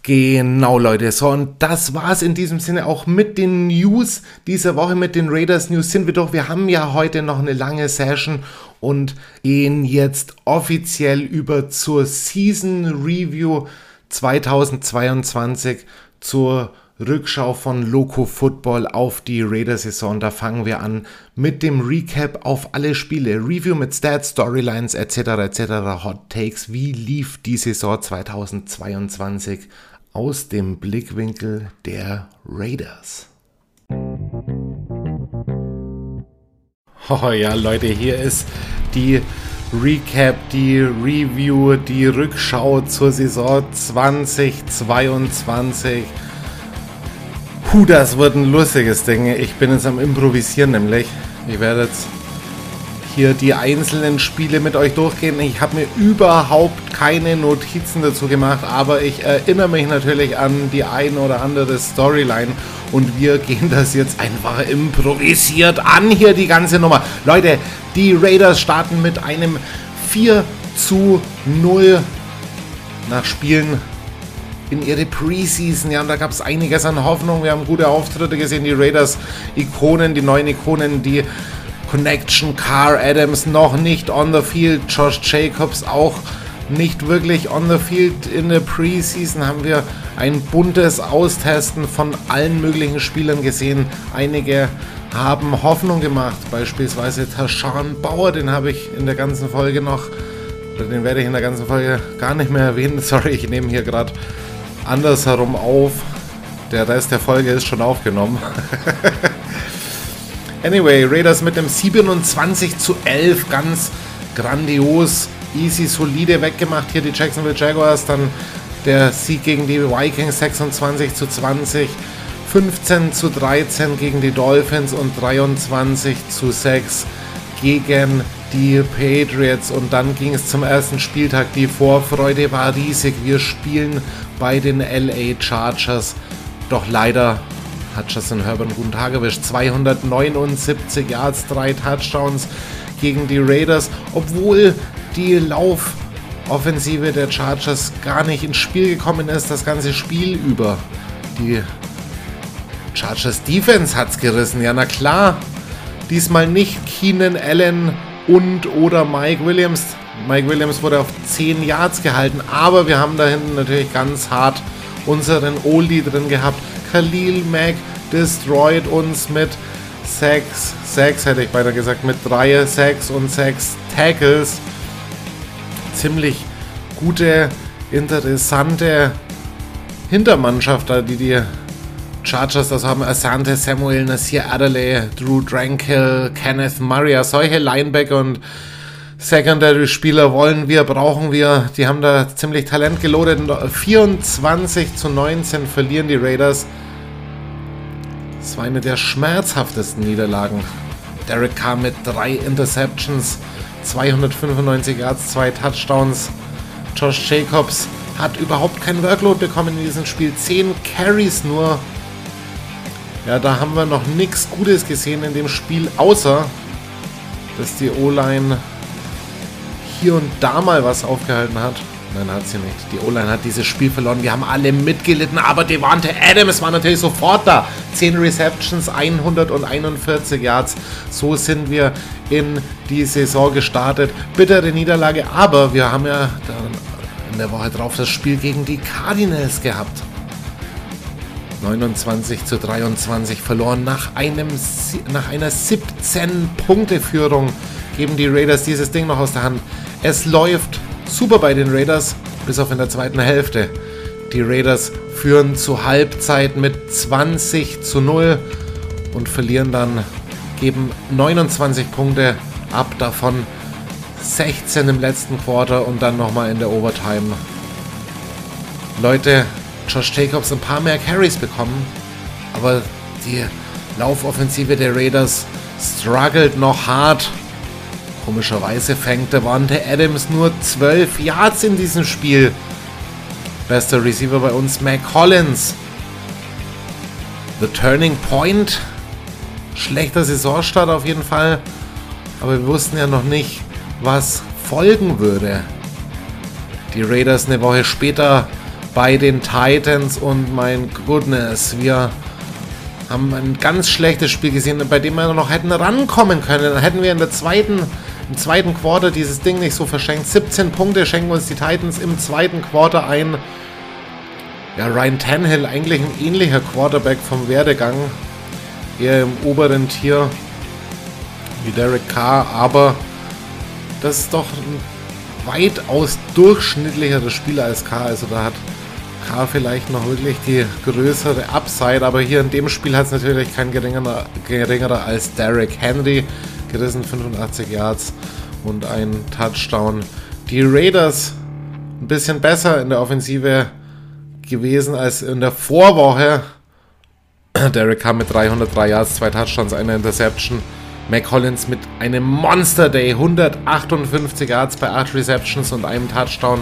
Genau, Leute. So, und das war's in diesem Sinne auch mit den News dieser Woche, mit den Raiders News sind wir doch. Wir haben ja heute noch eine lange Session und gehen jetzt offiziell über zur Season Review 2022 zur Rückschau von Loco Football auf die Raider-Saison. Da fangen wir an mit dem Recap auf alle Spiele, Review mit Stats, Storylines etc. etc. Hot Takes. Wie lief die Saison 2022 aus dem Blickwinkel der Raiders? Oh ja, Leute, hier ist die Recap, die Review, die Rückschau zur Saison 2022. Puh, das wird ein lustiges Ding. Ich bin jetzt am Improvisieren nämlich. Ich werde jetzt hier die einzelnen Spiele mit euch durchgehen. Ich habe mir überhaupt keine Notizen dazu gemacht, aber ich erinnere mich natürlich an die ein oder andere Storyline und wir (laughs) gehen das jetzt einfach improvisiert an hier die ganze Nummer. Leute, die Raiders starten mit einem 4 zu 0 nach Spielen in ihre Preseason. Ja, und da gab es einiges an Hoffnung. Wir haben gute Auftritte gesehen. Die Raiders Ikonen, die neuen Ikonen, die Connection, Car Adams noch nicht on the field. Josh Jacobs auch nicht wirklich on the field. In der Preseason haben wir ein buntes Austesten von allen möglichen Spielern gesehen. Einige haben Hoffnung gemacht, beispielsweise Tashan Bauer, den habe ich in der ganzen Folge noch Den werde ich in der ganzen Folge gar nicht mehr erwähnen. (laughs) Sorry, ich nehme hier gerade andersherum auf. Der Rest der Folge ist schon aufgenommen. (laughs) anyway, Raiders mit dem 27 zu 11. Ganz grandios, easy, solide weggemacht. Hier die Jacksonville Jaguars. Dann der Sieg gegen die Vikings 26 zu 20. 15 zu 13 gegen die Dolphins und 23 zu 6 gegen die Patriots. Und dann ging es zum ersten Spieltag. Die Vorfreude war riesig. Wir spielen bei den LA Chargers. Doch leider hat Justin Herbert einen guten Tag erwischt. 279 Yards, drei Touchdowns gegen die Raiders, obwohl die Laufoffensive der Chargers gar nicht ins Spiel gekommen ist, das ganze Spiel über. Die Chargers Defense hat's gerissen, ja na klar. Diesmal nicht Keenan Allen und oder Mike Williams. Mike Williams wurde auf 10 Yards gehalten, aber wir haben da hinten natürlich ganz hart unseren Oldie drin gehabt. Khalil Mack destroyed uns mit 6, 6 hätte ich beinahe gesagt, mit 3 6 und 6 Tackles. Ziemlich gute, interessante Hintermannschaft da, die die Chargers das haben. Asante, Samuel, Nasir Adderley, Drew Drankill, Kenneth Murray, solche Linebacker und Secondary-Spieler wollen wir, brauchen wir. Die haben da ziemlich Talent gelodet. 24 zu 19 verlieren die Raiders. Das war eine der schmerzhaftesten Niederlagen. Derek Carr mit drei Interceptions, 295 Yards, zwei Touchdowns. Josh Jacobs hat überhaupt kein Workload bekommen in diesem Spiel. 10 Carries nur. Ja, da haben wir noch nichts Gutes gesehen in dem Spiel, außer dass die O-Line hier und da mal was aufgehalten hat. Nein, hat sie nicht. Die O-Line hat dieses Spiel verloren. Wir haben alle mitgelitten, aber Devante Adams war natürlich sofort da. 10 Receptions, 141 Yards. So sind wir in die Saison gestartet. Bittere Niederlage, aber wir haben ja in der Woche drauf das Spiel gegen die Cardinals gehabt. 29 zu 23 verloren nach, einem, nach einer 17-Punkte-Führung geben die Raiders dieses Ding noch aus der Hand. Es läuft super bei den Raiders, bis auf in der zweiten Hälfte. Die Raiders führen zur Halbzeit mit 20 zu 0 und verlieren dann, geben 29 Punkte ab, davon 16 im letzten Quarter und dann nochmal in der Overtime. Leute, Josh Jacobs ein paar mehr Carries bekommen, aber die Laufoffensive der Raiders struggelt noch hart Komischerweise fängt der Wante Adams nur 12 Yards in diesem Spiel. Bester Receiver bei uns, Mac Collins. The Turning Point. Schlechter Saisonstart auf jeden Fall. Aber wir wussten ja noch nicht, was folgen würde. Die Raiders eine Woche später bei den Titans und mein Goodness, wir haben ein ganz schlechtes Spiel gesehen, bei dem wir noch hätten rankommen können. Dann hätten wir in der zweiten im zweiten Quarter dieses Ding nicht so verschenkt. 17 Punkte schenken uns die Titans im zweiten Quarter ein. Ja, Ryan Tannehill, eigentlich ein ähnlicher Quarterback vom Werdegang. Eher im oberen Tier wie Derek Carr, aber das ist doch ein weitaus durchschnittlicheres Spieler als Carr. Also da hat Carr vielleicht noch wirklich die größere Upside, aber hier in dem Spiel hat es natürlich kein geringerer, geringerer als Derek Henry gerissen, 85 Yards und ein Touchdown. Die Raiders ein bisschen besser in der Offensive gewesen als in der Vorwoche. (clears throat) Derek kam mit 303 Yards, zwei Touchdowns, eine Interception. Mac Collins mit einem Monster Day, 158 Yards bei 8 Receptions und einem Touchdown.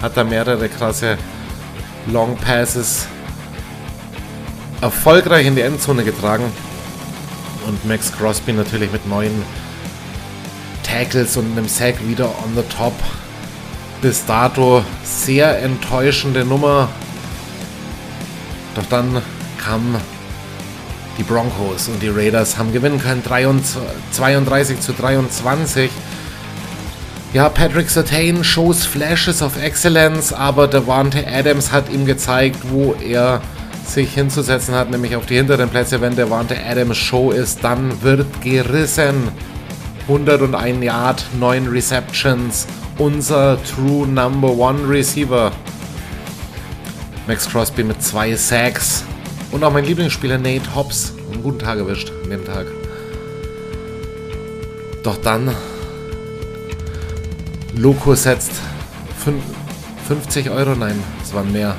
Hat da mehrere krasse Long Passes erfolgreich in die Endzone getragen. Und Max Crosby natürlich mit neuen Tackles und einem Sack wieder on the top. Bis dato sehr enttäuschende Nummer. Doch dann kamen die Broncos und die Raiders haben gewinnen können. 32 zu 23. Ja, Patrick Sertain shows Flashes of Excellence, aber Devante Adams hat ihm gezeigt, wo er sich hinzusetzen hat, nämlich auf die hinteren Plätze. Wenn der Wante Adams Show ist, dann wird gerissen. 101 Yard, 9 Receptions unser True Number One Receiver. Max Crosby mit zwei Sacks. Und auch mein Lieblingsspieler Nate Hobbs. Einen guten Tag erwischt an dem Tag. Doch dann. Loco setzt 50 Euro. Nein, es waren mehr.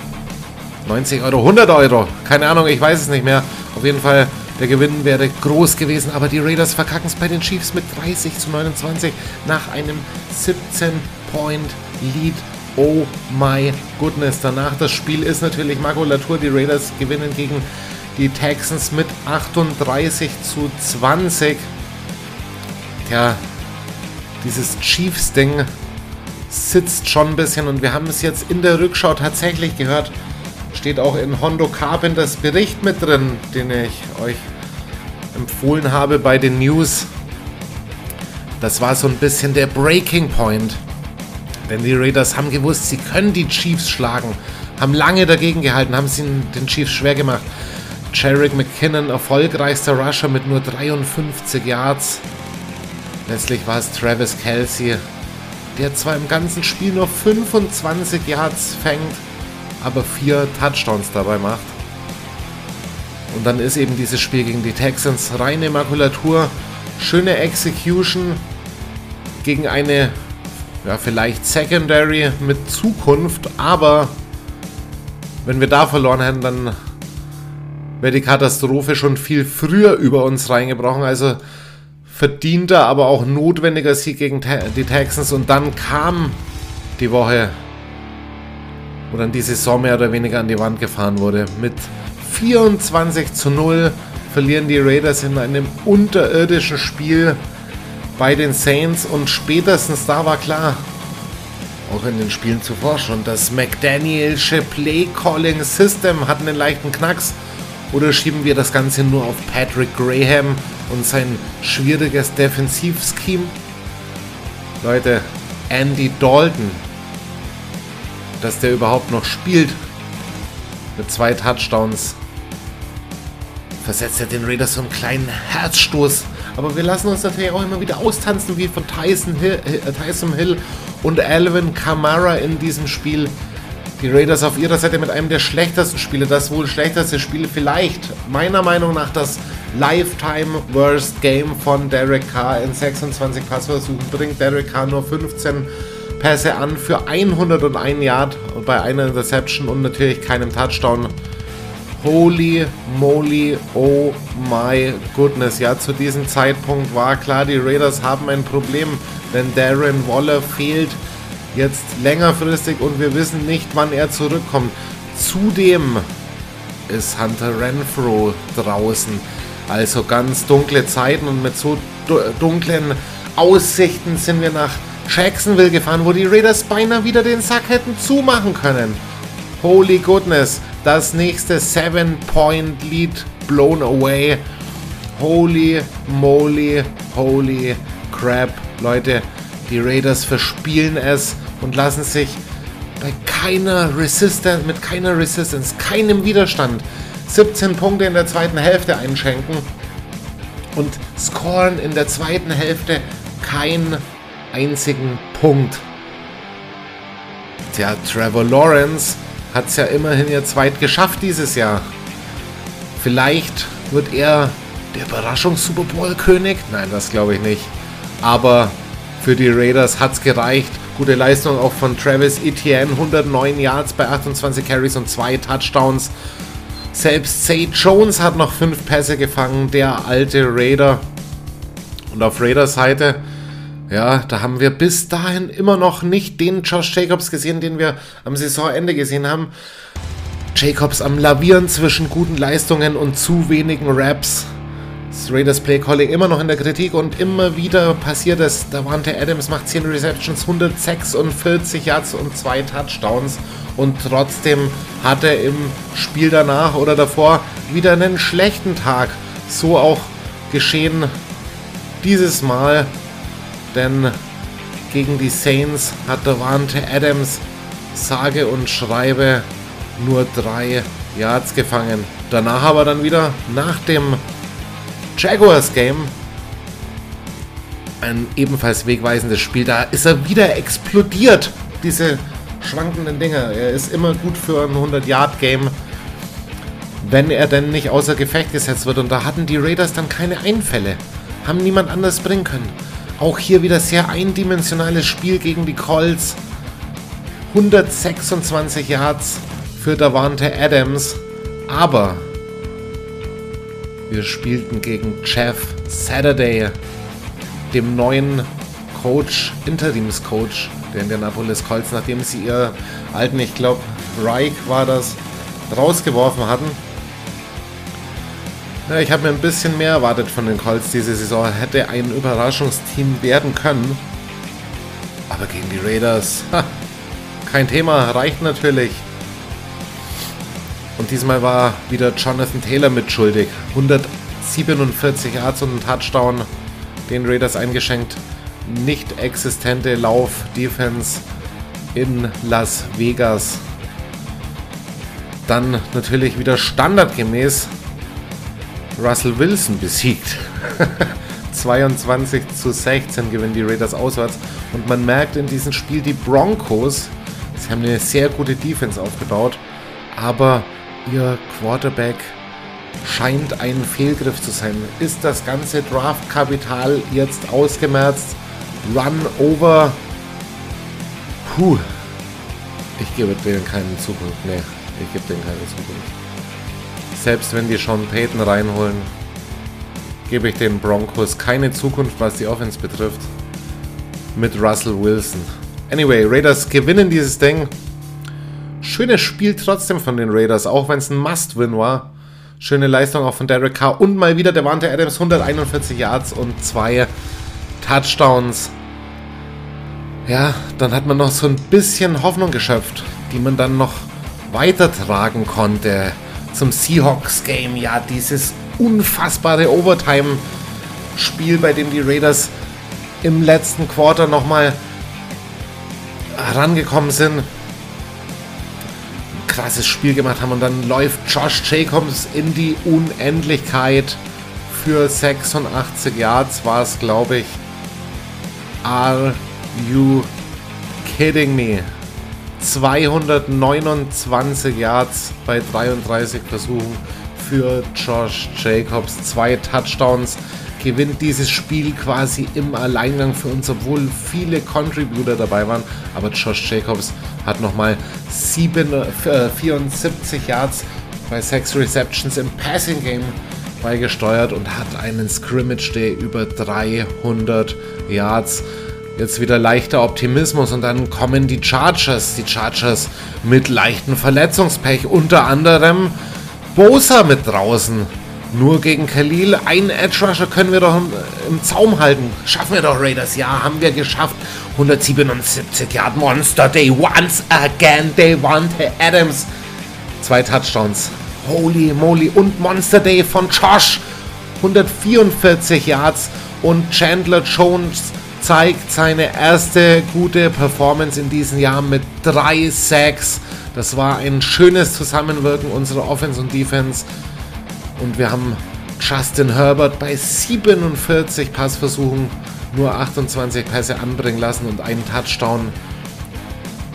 90 Euro, 100 Euro. Keine Ahnung, ich weiß es nicht mehr. Auf jeden Fall, der Gewinn wäre groß gewesen. Aber die Raiders verkacken es bei den Chiefs mit 30 zu 29 nach einem 17-Point-Lead. Oh my goodness. Danach das Spiel ist natürlich Makulatur. Die Raiders gewinnen gegen die Texans mit 38 zu 20. Tja, dieses Chiefs-Ding sitzt schon ein bisschen und wir haben es jetzt in der Rückschau tatsächlich gehört. Steht auch in Hondo Carpenters Bericht mit drin, den ich euch empfohlen habe bei den News. Das war so ein bisschen der Breaking Point. Denn die Raiders haben gewusst, sie können die Chiefs schlagen. Haben lange dagegen gehalten, haben es den Chiefs schwer gemacht. Jarek McKinnon, erfolgreichster Rusher mit nur 53 Yards. Letztlich war es Travis Kelsey, der zwar im ganzen Spiel nur 25 Yards fängt, aber vier Touchdowns dabei macht. Und dann ist eben dieses Spiel gegen die Texans reine Makulatur, schöne Execution gegen eine ja, vielleicht Secondary mit Zukunft, aber wenn wir da verloren hätten, dann wäre die Katastrophe schon viel früher über uns reingebrochen. Also verdienter, aber auch notwendiger Sieg gegen die Texans. Und dann kam die Woche, wo dann die Saison mehr oder weniger an die Wand gefahren wurde. Mit 24 zu 0 verlieren die Raiders in einem unterirdischen Spiel bei den Saints. Und spätestens da war klar, auch in den Spielen zuvor schon, das McDanielsche Play-Calling-System hat einen leichten Knacks. Oder schieben wir das Ganze nur auf Patrick Graham und sein schwieriges Defensivscheme? Leute, Andy Dalton, dass der überhaupt noch spielt. Mit zwei Touchdowns, versetzt er den Raiders so einen kleinen Herzstoß. Aber wir lassen uns natürlich auch immer wieder austanzen, wie von Tyson Hill, äh, Tyson Hill und Alvin Kamara in diesem Spiel. Die Raiders auf ihrer Seite mit einem der schlechtesten Spiele, das wohl schlechteste Spiel vielleicht, meiner Meinung nach, das Lifetime Worst Game von Derek Carr in 26 Passversuchen. Bringt Derek Carr nur 15 Pässe an für 101 Yard bei einer Interception und natürlich keinem Touchdown. Holy moly, oh my goodness. Ja, zu diesem Zeitpunkt war klar, die Raiders haben ein Problem, denn Darren Waller fehlt jetzt längerfristig und wir wissen nicht, wann er zurückkommt. Zudem ist Hunter Renfro draußen. Also ganz dunkle Zeiten und mit so dunklen Aussichten sind wir nach Jacksonville gefahren, wo die Raiders beinahe wieder den Sack hätten zumachen können. Holy goodness, das nächste 7-Point-Lead blown away. Holy moly, holy crap. Leute, die Raiders verspielen es und lassen sich bei keiner Resistance, mit keiner Resistance, keinem Widerstand 17 Punkte in der zweiten Hälfte einschenken und scoren in der zweiten Hälfte keinen einzigen Punkt. Tja, Trevor Lawrence hat es ja immerhin jetzt zweit geschafft dieses Jahr. Vielleicht wird er der Überraschungs-Super Bowl-König? Nein, das glaube ich nicht. Aber für die Raiders hat es gereicht. Gute Leistung auch von Travis Etienne. 109 Yards bei 28 Carries und 2 Touchdowns. Selbst Zay Jones hat noch 5 Pässe gefangen, der alte Raider. Und auf Raiders Seite, ja, da haben wir bis dahin immer noch nicht den Josh Jacobs gesehen, den wir am Saisonende gesehen haben. Jacobs am Lavieren zwischen guten Leistungen und zu wenigen Raps. Das Raiders Play Calling immer noch in der Kritik und immer wieder passiert es. Davante Adams macht 10 Receptions, 146 Yards und 2 Touchdowns. Und trotzdem hat er im Spiel danach oder davor wieder einen schlechten Tag. So auch geschehen dieses Mal. Denn gegen die Saints hat Davante Adams sage und schreibe nur 3 Yards gefangen. Danach aber dann wieder nach dem Jaguars Game ein ebenfalls wegweisendes Spiel. Da ist er wieder explodiert, diese schwankenden Dinger. Er ist immer gut für ein 100-Yard-Game, wenn er denn nicht außer Gefecht gesetzt wird. Und da hatten die Raiders dann keine Einfälle. Haben niemand anders bringen können. Auch hier wieder sehr eindimensionales Spiel gegen die Colts. 126 Yards für Davante Adams. Aber wir spielten gegen Jeff Saturday, dem neuen Coach, Interimscoach der Indianapolis Colts, nachdem sie ihr alten, ich glaube, Reich war das, rausgeworfen hatten. Ja, ich habe mir ein bisschen mehr erwartet von den Colts diese Saison. Hätte ein Überraschungsteam werden können. Aber gegen die Raiders, ha, kein Thema, reicht natürlich. Und diesmal war wieder Jonathan Taylor mitschuldig. 147 Yards und ein Touchdown den Raiders eingeschenkt. Nicht existente Lauf-Defense in Las Vegas. Dann natürlich wieder standardgemäß Russell Wilson besiegt. (laughs) 22 zu 16 gewinnen die Raiders auswärts. Und man merkt in diesem Spiel die Broncos, sie haben eine sehr gute Defense aufgebaut, aber ihr Quarterback scheint ein Fehlgriff zu sein. Ist das ganze Draftkapital jetzt ausgemerzt? Run over? Puh. Ich gebe denen keinen Zukunft. Nee, ich gebe denen keine Zukunft. Selbst wenn die Sean Payton reinholen, gebe ich den Broncos keine Zukunft, was die Offense betrifft. Mit Russell Wilson. Anyway, Raiders gewinnen dieses Ding. Schönes Spiel trotzdem von den Raiders, auch wenn es ein Must-Win war. Schöne Leistung auch von Derek Carr und mal wieder der Wante Adams 141 Yards und zwei Touchdowns. Ja, dann hat man noch so ein bisschen Hoffnung geschöpft, die man dann noch weitertragen konnte zum Seahawks-Game. Ja, dieses unfassbare Overtime-Spiel, bei dem die Raiders im letzten Quarter nochmal herangekommen sind. Ein krasses Spiel gemacht haben und dann läuft Josh Jacobs in die Unendlichkeit für 86 Yards war es, glaube ich. Are you kidding me? 229 Yards bei 33 Versuchen für Josh Jacobs. Zwei Touchdowns gewinnt dieses Spiel quasi im Alleingang für uns, obwohl viele Contributor dabei waren. Aber Josh Jacobs hat nochmal 74 Yards bei 6 Receptions im Passing Game beigesteuert und hat einen Scrimmage Day über 300 Yards. Jetzt wieder leichter Optimismus und dann kommen die Chargers. Die Chargers mit leichten Verletzungspech. Unter anderem Bosa mit draußen. Nur gegen Khalil. Einen Edge Rusher können wir doch im Zaum halten. Schaffen wir doch Raiders. Ja, haben wir geschafft. 177 Yard Monster Day. Once again. They want Adams. Zwei Touchdowns. Holy moly. Und Monster Day von Josh. 144 Yards. Und Chandler Jones zeigt seine erste gute Performance in diesem Jahr mit drei Sacks. Das war ein schönes Zusammenwirken unserer Offense und Defense. Und wir haben Justin Herbert bei 47 Passversuchen nur 28 Pässe anbringen lassen und einen Touchdown.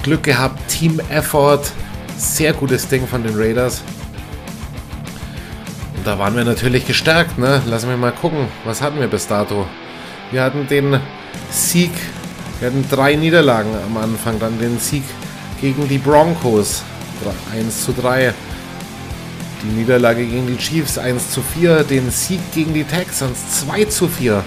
Glück gehabt, Team Effort. Sehr gutes Ding von den Raiders. Und da waren wir natürlich gestärkt, ne? Lassen wir mal gucken, was hatten wir bis dato. Wir hatten den Sieg. Wir hatten drei Niederlagen am Anfang, dann den Sieg gegen die Broncos 1 zu 3. Die Niederlage gegen die Chiefs 1 zu 4, den Sieg gegen die Texans 2 zu 4.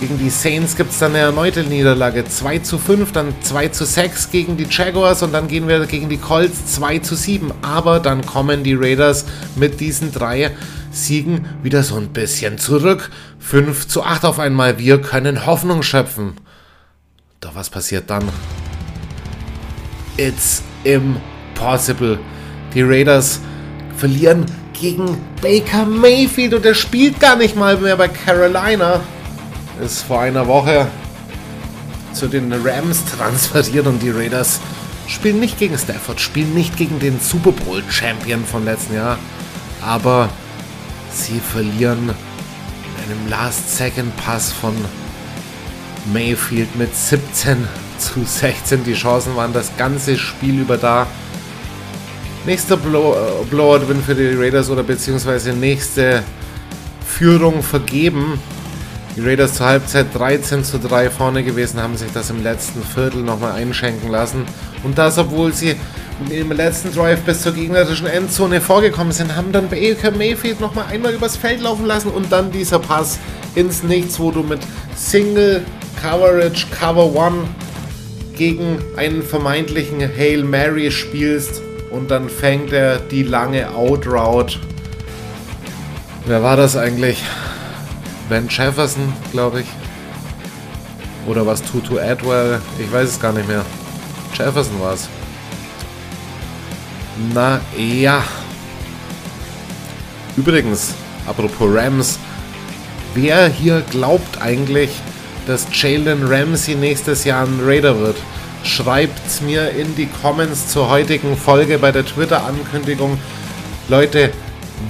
Gegen die Saints gibt es dann eine erneute Niederlage 2 zu 5, dann 2 zu 6 gegen die Jaguars und dann gehen wir gegen die Colts 2 zu 7. Aber dann kommen die Raiders mit diesen drei Siegen wieder so ein bisschen zurück. 5 zu 8 auf einmal. Wir können Hoffnung schöpfen. Doch was passiert dann? It's impossible. Die Raiders verlieren gegen Baker Mayfield und der spielt gar nicht mal mehr bei Carolina. Ist vor einer Woche zu den Rams transferiert und die Raiders spielen nicht gegen Stafford, spielen nicht gegen den Super Bowl Champion von letzten Jahr, aber sie verlieren in einem Last-Second-Pass von Mayfield mit 17 zu 16. Die Chancen waren das ganze Spiel über da. Nächster äh, Blowout-Win für die Raiders oder beziehungsweise nächste Führung vergeben. Die Raiders zur Halbzeit 13 zu 3 vorne gewesen, haben sich das im letzten Viertel nochmal einschenken lassen. Und das, obwohl sie im letzten Drive bis zur gegnerischen Endzone vorgekommen sind, haben dann Baker Mayfield nochmal einmal übers Feld laufen lassen und dann dieser Pass ins Nichts, wo du mit Single Coverage Cover One gegen einen vermeintlichen Hail Mary spielst und dann fängt er die lange Out Route. Wer war das eigentlich? Ben Jefferson, glaube ich. Oder was Tutu Adwell? Ich weiß es gar nicht mehr. Jefferson war es. Na ja. Übrigens, apropos Rams, wer hier glaubt eigentlich, dass Jalen Ramsey nächstes Jahr ein Raider wird? Schreibt mir in die Comments zur heutigen Folge bei der Twitter-Ankündigung. Leute,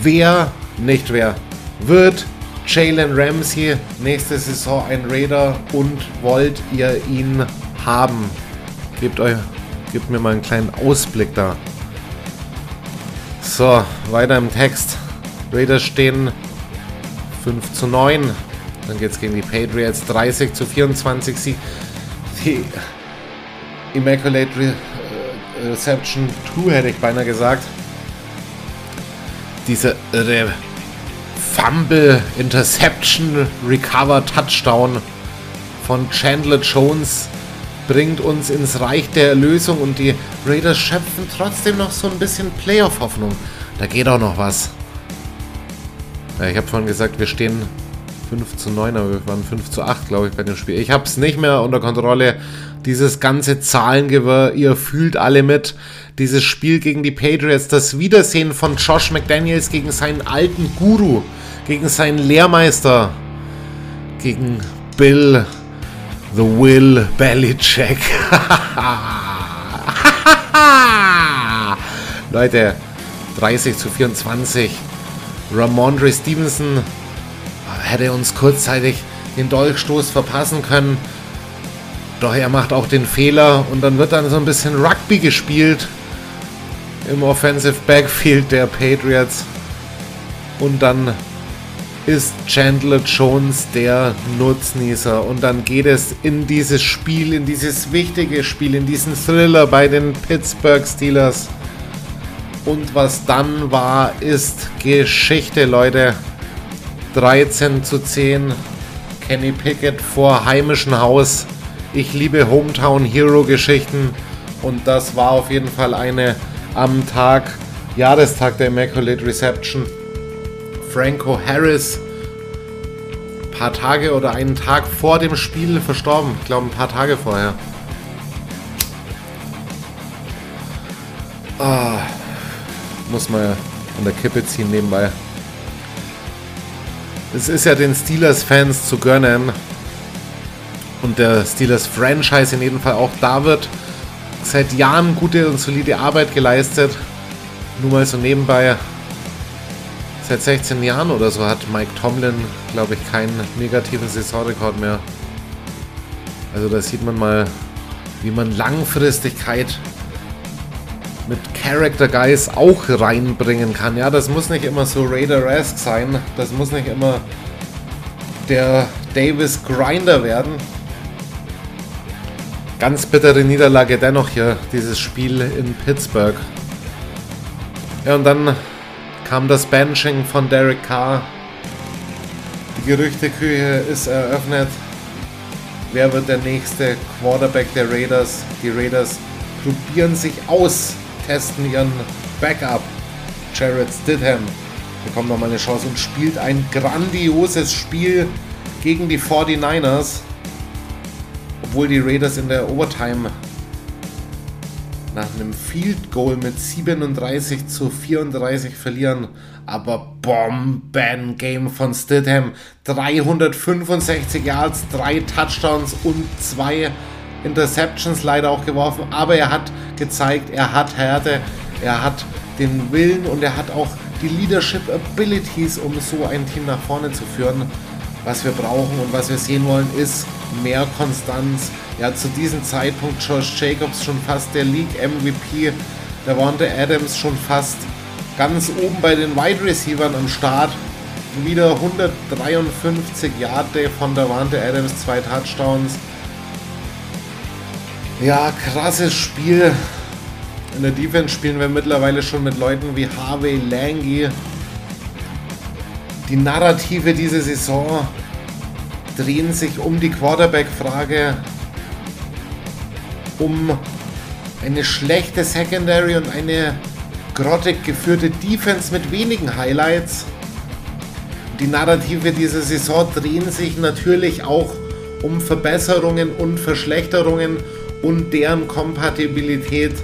wer, nicht wer, wird Jalen Ramsey nächste Saison ein Raider und wollt ihr ihn haben? Gebt, euch, gebt mir mal einen kleinen Ausblick da. So, weiter im Text. Raiders stehen 5 zu 9. Dann geht es gegen die Patriots 30 zu 24. Sie, die Immaculate Re Reception 2 hätte ich beinahe gesagt. Diese Re Fumble, Interception, Recover, Touchdown von Chandler Jones bringt uns ins Reich der Erlösung und die Raiders schöpfen trotzdem noch so ein bisschen Playoff-Hoffnung. Da geht auch noch was. Ja, ich habe vorhin gesagt, wir stehen 5 zu 9, aber wir waren 5 zu 8, glaube ich, bei dem Spiel. Ich habe es nicht mehr unter Kontrolle. Dieses ganze Zahlengewirr, ihr fühlt alle mit. Dieses Spiel gegen die Patriots, das Wiedersehen von Josh McDaniels gegen seinen alten Guru, gegen seinen Lehrmeister, gegen Bill The Will Belichick. (laughs) Leute, 30 zu 24. Ramondre Stevenson hätte uns kurzzeitig den Dolchstoß verpassen können. Doch er macht auch den Fehler und dann wird dann so ein bisschen Rugby gespielt im Offensive Backfield der Patriots. Und dann ist Chandler Jones der Nutznießer. Und dann geht es in dieses Spiel, in dieses wichtige Spiel, in diesen Thriller bei den Pittsburgh Steelers. Und was dann war, ist Geschichte, Leute. 13 zu 10. Kenny Pickett vor heimischem Haus. Ich liebe Hometown Hero Geschichten. Und das war auf jeden Fall eine am Tag, Jahrestag der Immaculate Reception Franco Harris paar Tage oder einen Tag vor dem Spiel verstorben. Ich glaube, ein paar Tage vorher. Ah, muss man an der Kippe ziehen nebenbei. Es ist ja den Steelers-Fans zu gönnen. Und der Steelers-Franchise in jedem Fall auch da wird seit Jahren gute und solide Arbeit geleistet. Nur mal so nebenbei Seit 16 Jahren oder so hat Mike Tomlin, glaube ich, keinen negativen Saisonrekord mehr. Also da sieht man mal, wie man Langfristigkeit mit Character Guys auch reinbringen kann. Ja, das muss nicht immer so Raider-esque sein. Das muss nicht immer der Davis Grinder werden. Ganz bittere Niederlage dennoch hier, dieses Spiel in Pittsburgh. Ja, und dann kam das Benching von Derek Carr. Die Gerüchteküche ist eröffnet. Wer wird der nächste Quarterback der Raiders? Die Raiders probieren sich aus, testen ihren Backup. Jared Stidham bekommt nochmal eine Chance und spielt ein grandioses Spiel gegen die 49ers. Obwohl die Raiders in der Overtime nach einem Field Goal mit 37 zu 34 verlieren. Aber Bomben-Game von Stidham. 365 Yards, 3 Touchdowns und 2 Interceptions leider auch geworfen. Aber er hat gezeigt, er hat Härte, er hat den Willen und er hat auch die Leadership Abilities, um so ein Team nach vorne zu führen. Was wir brauchen und was wir sehen wollen, ist mehr Konstanz. Ja, zu diesem Zeitpunkt Josh Jacobs schon fast der League MVP, der Wanda Adams schon fast ganz oben bei den Wide Receivers am Start. Wieder 153 Yard von der Adams, zwei Touchdowns. Ja, krasses Spiel. In der Defense spielen wir mittlerweile schon mit Leuten wie Harvey Lange. Die Narrative dieser Saison drehen sich um die Quarterback-Frage, um eine schlechte Secondary und eine grottig geführte Defense mit wenigen Highlights. Die Narrative dieser Saison drehen sich natürlich auch um Verbesserungen und Verschlechterungen und deren Kompatibilität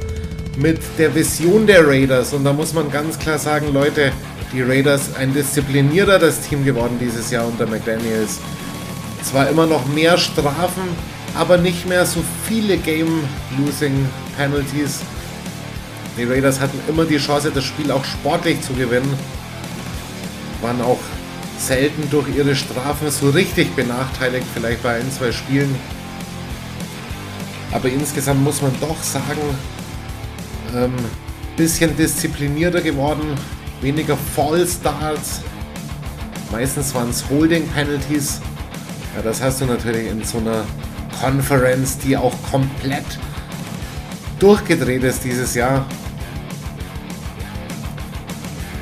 mit der Vision der Raiders. Und da muss man ganz klar sagen, Leute, die Raiders ein disziplinierteres Team geworden dieses Jahr unter McDaniels. Zwar immer noch mehr Strafen, aber nicht mehr so viele Game-Losing-Penalties. Die Raiders hatten immer die Chance, das Spiel auch sportlich zu gewinnen. Waren auch selten durch ihre Strafen so richtig benachteiligt, vielleicht bei ein, zwei Spielen. Aber insgesamt muss man doch sagen, ähm, bisschen disziplinierter geworden, weniger Fallstarts. Meistens waren es Holding Penalties. Ja, das hast du natürlich in so einer Conference, die auch komplett durchgedreht ist dieses Jahr.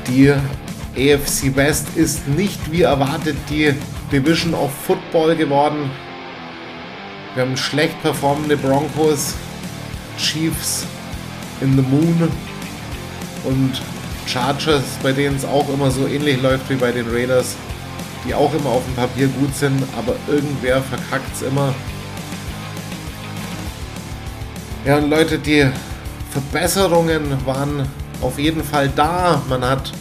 Die AFC West ist nicht wie erwartet die Division of Football geworden. Wir haben schlecht performende Broncos, Chiefs in the Moon und Chargers, bei denen es auch immer so ähnlich läuft wie bei den Raiders, die auch immer auf dem Papier gut sind, aber irgendwer verkackt es immer. Ja, und Leute, die Verbesserungen waren auf jeden Fall da. Man hat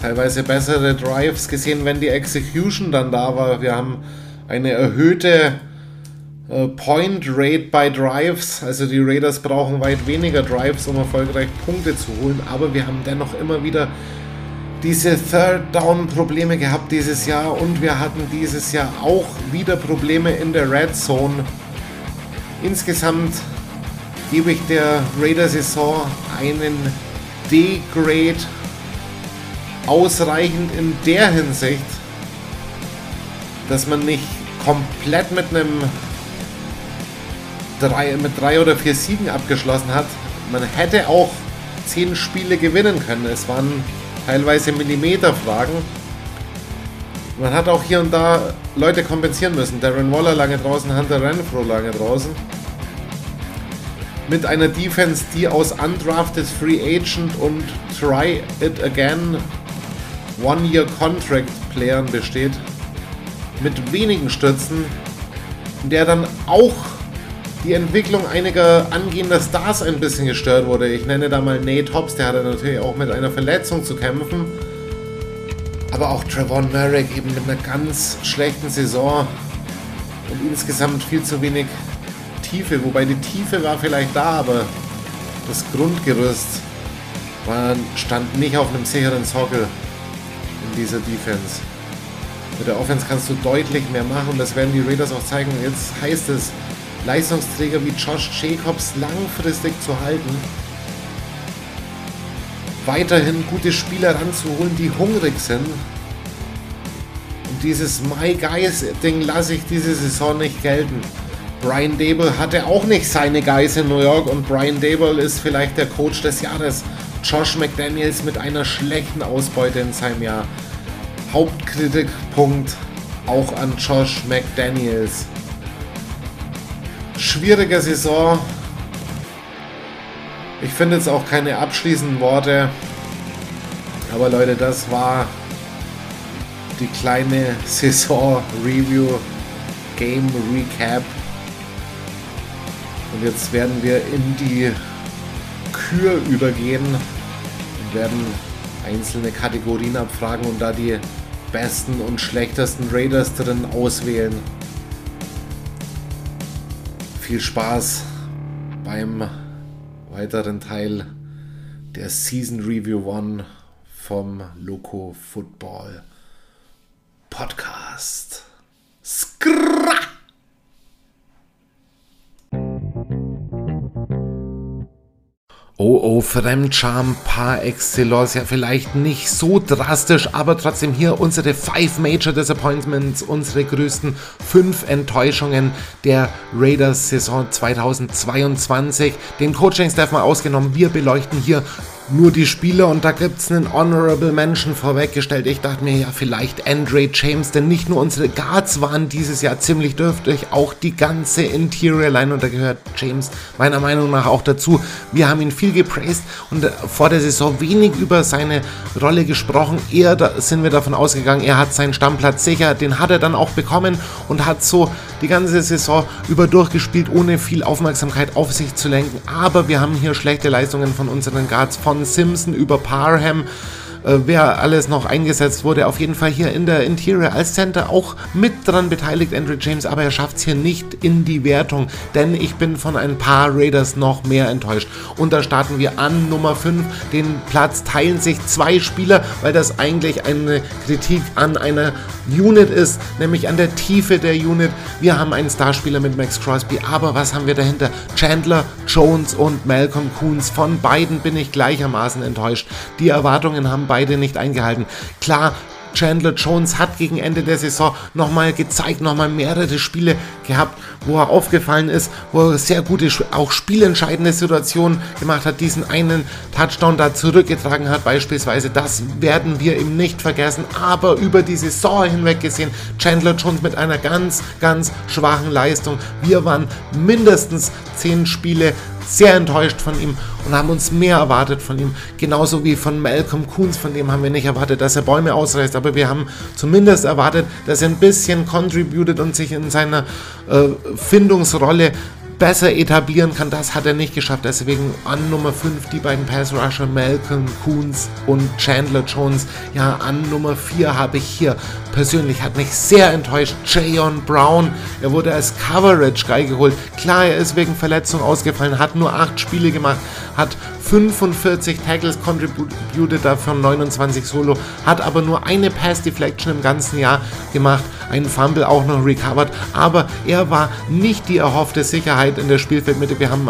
teilweise bessere Drives gesehen, wenn die Execution dann da war. Wir haben eine erhöhte äh, Point Rate bei Drives. Also die Raiders brauchen weit weniger Drives, um erfolgreich Punkte zu holen. Aber wir haben dennoch immer wieder diese Third Down Probleme gehabt dieses Jahr und wir hatten dieses Jahr auch wieder Probleme in der Red Zone. Insgesamt gebe ich der Raider Saison einen D-Grade ausreichend in der Hinsicht, dass man nicht komplett mit einem drei, mit drei oder vier Siegen abgeschlossen hat. Man hätte auch zehn Spiele gewinnen können. Es waren teilweise Millimeterfragen. Man hat auch hier und da Leute kompensieren müssen. Darren Waller lange draußen, Hunter Renfro lange draußen. Mit einer Defense, die aus Undrafted Free Agent und Try It Again One-Year-Contract-Playern besteht. Mit wenigen Stützen, der dann auch die Entwicklung einiger angehender Stars ein bisschen gestört wurde. Ich nenne da mal Nate Hobbs, der hatte natürlich auch mit einer Verletzung zu kämpfen. Aber auch Trevon Merrick eben mit einer ganz schlechten Saison und insgesamt viel zu wenig Tiefe. Wobei die Tiefe war vielleicht da, aber das Grundgerüst war, stand nicht auf einem sicheren Sockel in dieser Defense. Mit der Offense kannst du deutlich mehr machen das werden die Raiders auch zeigen. Jetzt heißt es, Leistungsträger wie Josh Jacobs langfristig zu halten. Weiterhin gute Spieler ranzuholen, die hungrig sind. Und dieses My Guys Ding lasse ich diese Saison nicht gelten. Brian Dable hatte auch nicht seine Guys in New York und Brian Dable ist vielleicht der Coach des Jahres. Josh McDaniels mit einer schlechten Ausbeute in seinem Jahr. Hauptkritikpunkt auch an Josh McDaniels schwierige Saison. Ich finde jetzt auch keine abschließenden Worte. Aber Leute, das war die kleine (laughs) Saison-Review, Game Recap. Und jetzt werden wir in die Kür übergehen und werden einzelne Kategorien abfragen und da die besten und schlechtesten Raiders drin auswählen viel Spaß beim weiteren Teil der Season Review One vom Loco Football Podcast. Skra! Oh oh, Fremdscham par excellence, ja vielleicht nicht so drastisch, aber trotzdem hier unsere Five Major Disappointments, unsere größten fünf Enttäuschungen der Raiders Saison 2022. Den Coaching-Staff mal ausgenommen, wir beleuchten hier nur die Spieler und da gibt es einen Honorable Mention vorweggestellt. Ich dachte mir ja vielleicht Andre James, denn nicht nur unsere Guards waren dieses Jahr ziemlich dürftig, auch die ganze Interior Line und da gehört James meiner Meinung nach auch dazu. Wir haben ihn viel gepraised und äh, vor der Saison wenig über seine Rolle gesprochen. Eher sind wir davon ausgegangen, er hat seinen Stammplatz sicher, den hat er dann auch bekommen und hat so die ganze Saison über durchgespielt, ohne viel Aufmerksamkeit auf sich zu lenken. Aber wir haben hier schlechte Leistungen von unseren Guards von Simpson über Parham äh, wer alles noch eingesetzt wurde. Auf jeden Fall hier in der Interior als Center auch mit dran beteiligt, Andrew James, aber er schafft es hier nicht in die Wertung, denn ich bin von ein paar Raiders noch mehr enttäuscht. Und da starten wir an Nummer 5. Den Platz teilen sich zwei Spieler, weil das eigentlich eine Kritik an einer Unit ist, nämlich an der Tiefe der Unit. Wir haben einen Starspieler mit Max Crosby, aber was haben wir dahinter? Chandler, Jones und Malcolm Coons. Von beiden bin ich gleichermaßen enttäuscht. Die Erwartungen haben beide beide nicht eingehalten. Klar, Chandler Jones hat gegen Ende der Saison nochmal gezeigt, nochmal mehrere Spiele gehabt, wo er aufgefallen ist, wo er sehr gute, auch spielentscheidende Situationen gemacht hat, diesen einen Touchdown da zurückgetragen hat beispielsweise. Das werden wir ihm nicht vergessen, aber über die Saison hinweg gesehen, Chandler Jones mit einer ganz, ganz schwachen Leistung. Wir waren mindestens zehn Spiele sehr enttäuscht von ihm und haben uns mehr erwartet von ihm. Genauso wie von Malcolm Coons, von dem haben wir nicht erwartet, dass er Bäume ausreißt, aber wir haben zumindest erwartet, dass er ein bisschen contributed und sich in seiner äh, Findungsrolle besser etablieren kann. Das hat er nicht geschafft. Deswegen an Nummer 5 die beiden Pass Rusher Malcolm Coons und Chandler Jones. Ja, an Nummer 4 habe ich hier persönlich, hat mich sehr enttäuscht, Jayon Brown. Er wurde als Coverage Guy geholt. Klar, er ist wegen Verletzung ausgefallen, hat nur 8 Spiele gemacht, hat 45 Tackles contributed, davon 29 Solo, hat aber nur eine Pass Deflection im ganzen Jahr gemacht, einen Fumble auch noch recovered, aber er war nicht die erhoffte Sicherheit in der Spielfeldmitte. Wir haben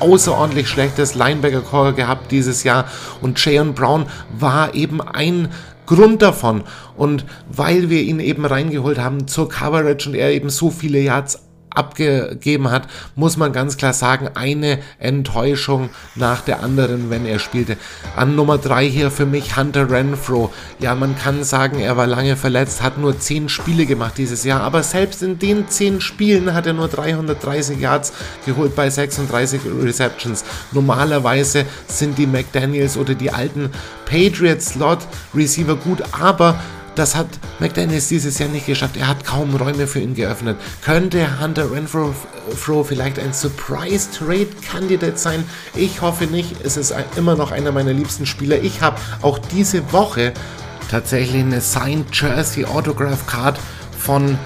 außerordentlich schlechtes Linebacker-Core gehabt dieses Jahr und Jayon Brown war eben ein Grund davon. Und weil wir ihn eben reingeholt haben zur Coverage und er eben so viele Yards abgegeben hat, muss man ganz klar sagen, eine Enttäuschung nach der anderen, wenn er spielte. An Nummer 3 hier für mich Hunter Renfro. Ja, man kann sagen, er war lange verletzt, hat nur 10 Spiele gemacht dieses Jahr, aber selbst in den 10 Spielen hat er nur 330 Yards geholt bei 36 Receptions. Normalerweise sind die McDaniels oder die alten Patriots Slot Receiver gut, aber das hat McDaniels dieses Jahr nicht geschafft. Er hat kaum Räume für ihn geöffnet. Könnte Hunter Renfro vielleicht ein Surprise Trade Kandidat sein? Ich hoffe nicht. Es ist immer noch einer meiner liebsten Spieler. Ich habe auch diese Woche tatsächlich eine Signed Jersey Autograph Card von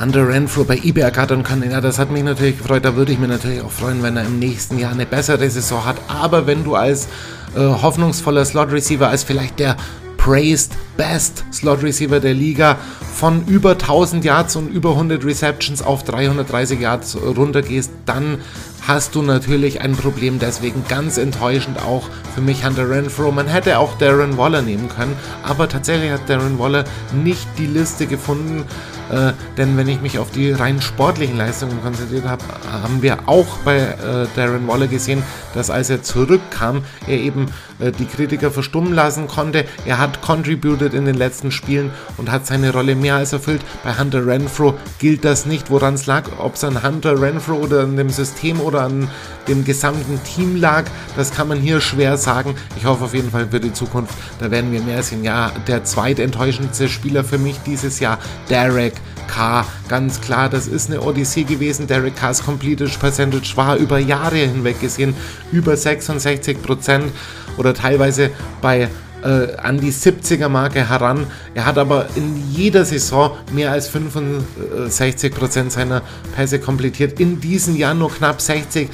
Hunter Renfro bei eBay ergattern können. Ja, das hat mich natürlich gefreut. Da würde ich mir natürlich auch freuen, wenn er im nächsten Jahr eine bessere Saison hat. Aber wenn du als äh, hoffnungsvoller Slot Receiver, als vielleicht der praised Best Slot Receiver der Liga von über 1000 Yards und über 100 Receptions auf 330 Yards runtergehst, dann hast du natürlich ein Problem. Deswegen ganz enttäuschend auch für mich Hunter Renfro. Man hätte auch Darren Waller nehmen können, aber tatsächlich hat Darren Waller nicht die Liste gefunden, äh, denn wenn ich mich auf die rein sportlichen Leistungen konzentriert habe, haben wir auch bei äh, Darren Waller gesehen, dass als er zurückkam, er eben äh, die Kritiker verstummen lassen konnte. Er hat contributed in den letzten Spielen und hat seine Rolle mehr als erfüllt. Bei Hunter Renfro gilt das nicht, woran es lag, ob es an Hunter Renfro oder an dem System oder an dem gesamten Team lag, das kann man hier schwer sagen. Ich hoffe auf jeden Fall für die Zukunft, da werden wir mehr sehen. Ja, der zweite enttäuschendste Spieler für mich dieses Jahr, Derek K. Ganz klar, das ist eine Odyssee gewesen. Derek Carrs Completed Percentage war über Jahre hinweg gesehen über 66 Prozent oder teilweise bei äh, an die 70er Marke heran. Er hat aber in jeder Saison mehr als 65 Prozent seiner Pässe komplettiert. In diesem Jahr nur knapp 60,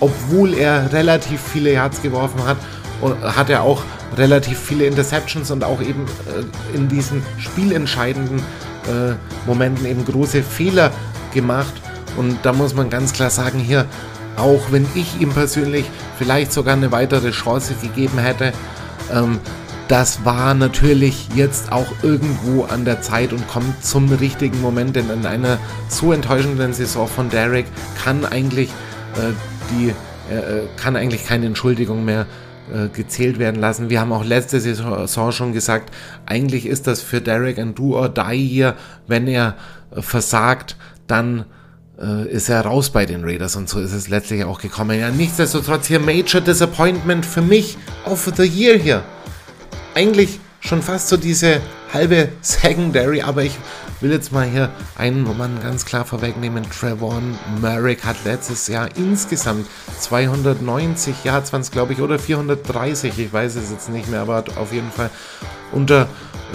obwohl er relativ viele Yards geworfen hat, hat er auch relativ viele Interceptions und auch eben äh, in diesen spielentscheidenden äh, Momenten eben große Fehler gemacht. Und da muss man ganz klar sagen, hier auch wenn ich ihm persönlich vielleicht sogar eine weitere Chance gegeben hätte. Ähm, das war natürlich jetzt auch irgendwo an der Zeit und kommt zum richtigen Moment, denn in einer so enttäuschenden Saison von Derek kann eigentlich äh, die äh, kann eigentlich keine Entschuldigung mehr äh, gezählt werden lassen. Wir haben auch letzte Saison schon gesagt, eigentlich ist das für Derek ein Do or Die hier. Wenn er äh, versagt, dann äh, ist er raus bei den Raiders und so ist es letztlich auch gekommen. Ja, nichtsdestotrotz hier Major Disappointment für mich of the Year hier. Eigentlich schon fast so diese halbe Secondary, aber ich will jetzt mal hier einen Mann ganz klar vorwegnehmen. Trevon Merrick hat letztes Jahr insgesamt 290 Yards, waren es glaube ich, oder 430, ich weiß es jetzt nicht mehr, aber auf jeden Fall unter,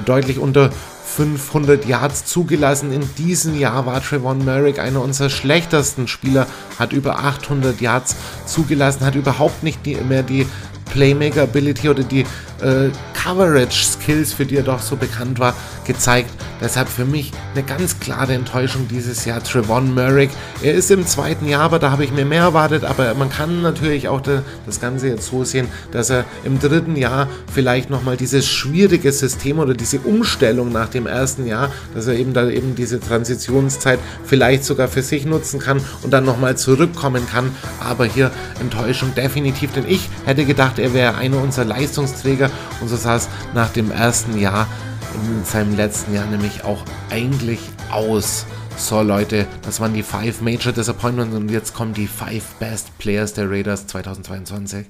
deutlich unter 500 Yards zugelassen. In diesem Jahr war Trevon Merrick einer unserer schlechtesten Spieler, hat über 800 Yards zugelassen, hat überhaupt nicht mehr die Playmaker Ability oder die äh, Coverage Skills, für die er doch so bekannt war, gezeigt. Deshalb für mich eine ganz klare Enttäuschung dieses Jahr Trevon Merrick. Er ist im zweiten Jahr, aber da habe ich mir mehr erwartet. Aber man kann natürlich auch das Ganze jetzt so sehen, dass er im dritten Jahr vielleicht nochmal dieses schwierige System oder diese Umstellung nach dem ersten Jahr, dass er eben da eben diese Transitionszeit vielleicht sogar für sich nutzen kann und dann nochmal zurückkommen kann. Aber hier Enttäuschung definitiv, denn ich hätte gedacht, er wäre einer unserer Leistungsträger und so sah es nach dem ersten Jahr in seinem letzten Jahr nämlich auch eigentlich aus. So Leute, das waren die 5 Major Disappointments und jetzt kommen die 5 Best Players der Raiders 2022.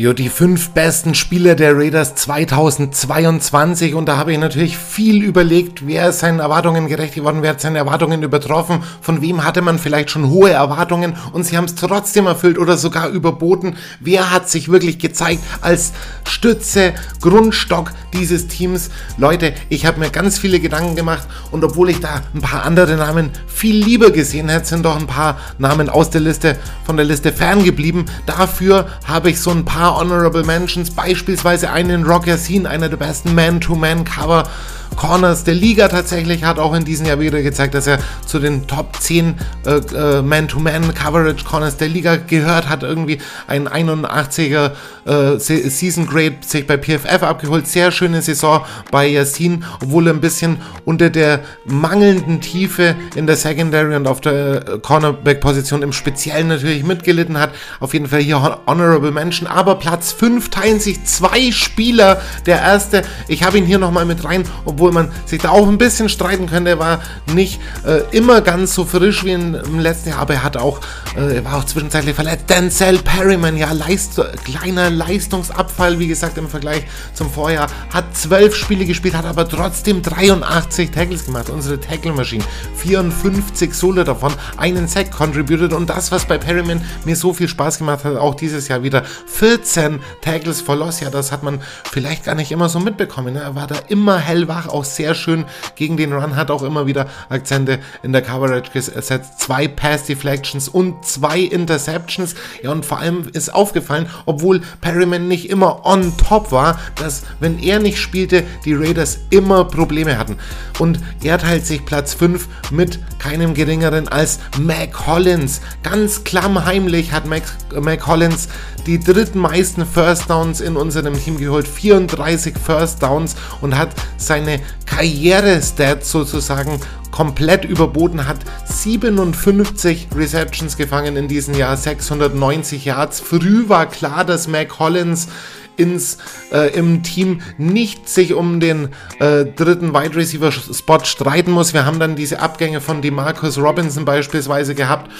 Jo, die fünf besten Spieler der Raiders 2022 und da habe ich natürlich viel überlegt, wer ist seinen Erwartungen gerecht geworden, wer hat seine Erwartungen übertroffen, von wem hatte man vielleicht schon hohe Erwartungen und sie haben es trotzdem erfüllt oder sogar überboten. Wer hat sich wirklich gezeigt als Stütze, Grundstock dieses Teams? Leute, ich habe mir ganz viele Gedanken gemacht und obwohl ich da ein paar andere Namen viel lieber gesehen hätte, sind doch ein paar Namen aus der Liste, von der Liste ferngeblieben. Dafür habe ich so ein paar Honorable Mentions, beispielsweise einen Rock Yassin, einer der besten Man-to-Man-Cover Corners der Liga tatsächlich, hat auch in diesem Jahr wieder gezeigt, dass er zu den Top 10 äh, äh, Man-to-Man Coverage Corners der Liga gehört, hat irgendwie ein 81er äh, Season Grade sich bei PFF abgeholt. Sehr schöne Saison bei Yassin, obwohl er ein bisschen unter der mangelnden Tiefe in der Secondary und auf der äh, Cornerback-Position im Speziellen natürlich mitgelitten hat. Auf jeden Fall hier Honorable Mention, aber Platz 5 teilen sich zwei Spieler. Der erste, ich habe ihn hier nochmal mit rein, obwohl obwohl man sich da auch ein bisschen streiten könnte. Er war nicht äh, immer ganz so frisch wie im letzten Jahr, aber er hat auch, äh, war auch zwischenzeitlich verletzt. Denzel Perryman, ja, Leist kleiner Leistungsabfall, wie gesagt, im Vergleich zum Vorjahr. Hat zwölf Spiele gespielt, hat aber trotzdem 83 Tackles gemacht. Unsere Tackle-Maschine. 54 Solo davon, einen Sack contributed und das, was bei Perryman mir so viel Spaß gemacht hat, auch dieses Jahr wieder 14 Tackles for Loss. Ja, das hat man vielleicht gar nicht immer so mitbekommen. Ne? Er war da immer hellwach auch sehr schön gegen den Run, hat auch immer wieder Akzente in der Coverage gesetzt. Zwei Pass Deflections und zwei Interceptions. Ja, und vor allem ist aufgefallen, obwohl Perryman nicht immer on top war, dass wenn er nicht spielte, die Raiders immer Probleme hatten. Und er teilt sich Platz 5 mit keinem geringeren als Mac Hollins. Ganz klammheimlich hat Mac, Mac Hollins die dritten meisten First Downs in unserem Team geholt. 34 First Downs und hat seine Karriere-Stats sozusagen komplett überboten, hat 57 Receptions gefangen in diesem Jahr, 690 Yards. Früh war klar, dass Mac Hollins ins, äh, im Team nicht sich um den äh, dritten Wide Receiver Spot streiten muss. Wir haben dann diese Abgänge von DeMarcus Robinson beispielsweise gehabt.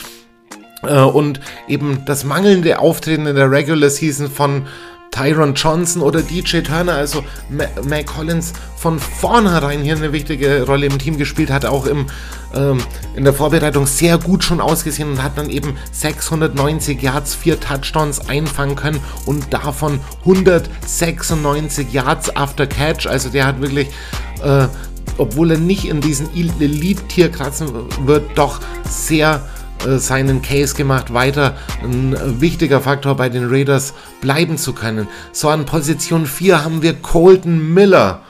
Äh, und eben das mangelnde Auftreten in der Regular Season von Tyron Johnson oder DJ Turner, also Mac Collins von vornherein hier eine wichtige Rolle im Team gespielt, hat auch im, ähm, in der Vorbereitung sehr gut schon ausgesehen und hat dann eben 690 Yards, 4 Touchdowns einfangen können und davon 196 Yards after Catch. Also der hat wirklich, äh, obwohl er nicht in diesen Elite-Tier kratzen wird, doch sehr seinen Case gemacht, weiter ein wichtiger Faktor bei den Raiders bleiben zu können. So an Position 4 haben wir Colton Miller.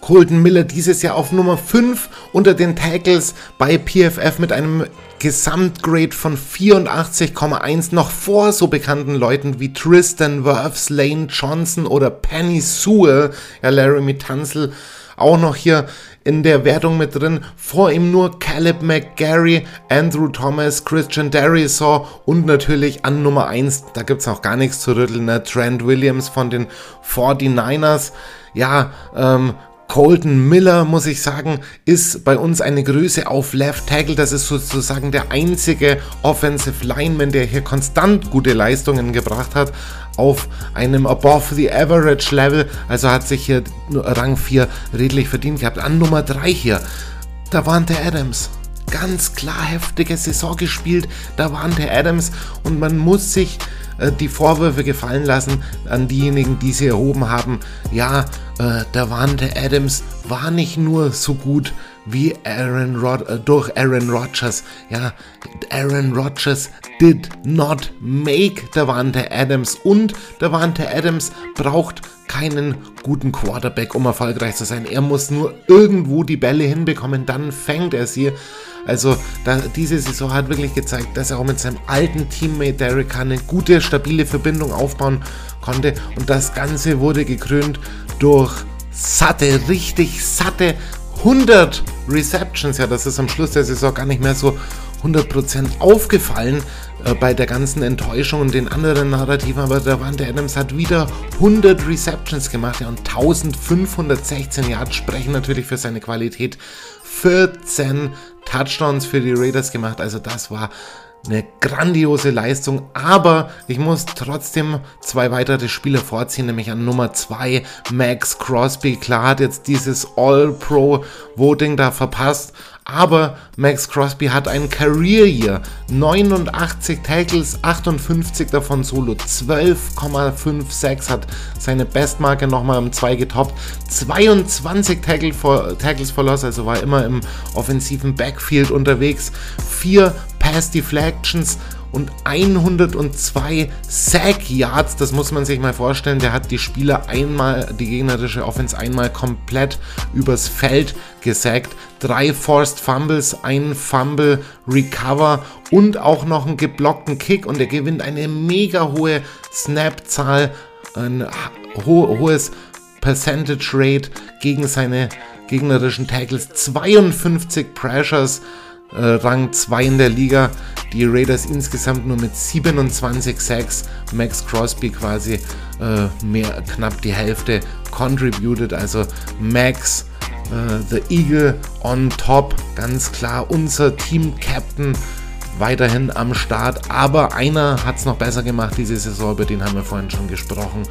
Colton Miller dieses Jahr auf Nummer 5 unter den Tackles bei PFF mit einem Gesamtgrade von 84,1 noch vor so bekannten Leuten wie Tristan Wirfs, Lane Johnson oder Penny Sewell, ja Laramie Tunzel auch noch hier in der Wertung mit drin. Vor ihm nur Caleb McGarry, Andrew Thomas, Christian Darisaw und natürlich an Nummer 1, da gibt es auch gar nichts zu rütteln, ne? Trent Williams von den 49ers. Ja, ähm, Colton Miller, muss ich sagen, ist bei uns eine Größe auf Left Tackle. Das ist sozusagen der einzige Offensive Lineman, der hier konstant gute Leistungen gebracht hat auf einem Above the Average Level. Also hat sich hier Rang 4 redlich verdient gehabt. An Nummer 3 hier, da waren der Adams ganz klar heftige Saison gespielt. Da waren der Adams und man muss sich äh, die Vorwürfe gefallen lassen an diejenigen, die sie erhoben haben. Ja, äh, der Wante Adams war nicht nur so gut wie Aaron Rod äh, durch Aaron Rodgers. Ja, Aaron Rodgers did not make Davante Adams und Davante Adams braucht keinen guten Quarterback, um erfolgreich zu sein. Er muss nur irgendwo die Bälle hinbekommen, dann fängt er sie. Also da, diese Saison hat wirklich gezeigt, dass er auch mit seinem alten Teammate Derek Carr eine gute, stabile Verbindung aufbauen konnte. Und das Ganze wurde gekrönt durch satte, richtig satte 100 Receptions. Ja, das ist am Schluss der Saison gar nicht mehr so 100% aufgefallen äh, bei der ganzen Enttäuschung und den anderen Narrativen, aber der Wante Adams hat wieder 100 Receptions gemacht ja, und 1516 Yards sprechen natürlich für seine Qualität. 14 Touchdowns für die Raiders gemacht, also das war eine grandiose Leistung, aber ich muss trotzdem zwei weitere Spieler vorziehen, nämlich an Nummer 2 Max Crosby. Klar hat jetzt dieses All-Pro-Voting da verpasst, aber Max Crosby hat ein Career Year. 89 Tackles, 58 davon solo. 12,56 hat seine Bestmarke nochmal um 2 getoppt. 22 Tackle for, Tackles for Loss, also war immer im offensiven Backfield unterwegs. 4 Pass Deflections und 102 Sack Yards. Das muss man sich mal vorstellen. Der hat die Spieler einmal, die gegnerische Offense einmal komplett übers Feld gesackt. Drei Forced Fumbles, ein Fumble Recover und auch noch einen geblockten Kick. Und er gewinnt eine mega hohe Snap-Zahl, ein ho hohes Percentage Rate gegen seine gegnerischen Tackles. 52 Pressures äh, Rang 2 in der Liga. Die Raiders insgesamt nur mit 27 Sacks. Max Crosby quasi äh, mehr, knapp die Hälfte contributed. Also Max, äh, The Eagle on top. Ganz klar unser Team-Captain weiterhin am Start. Aber einer hat es noch besser gemacht diese Saison, über den haben wir vorhin schon gesprochen.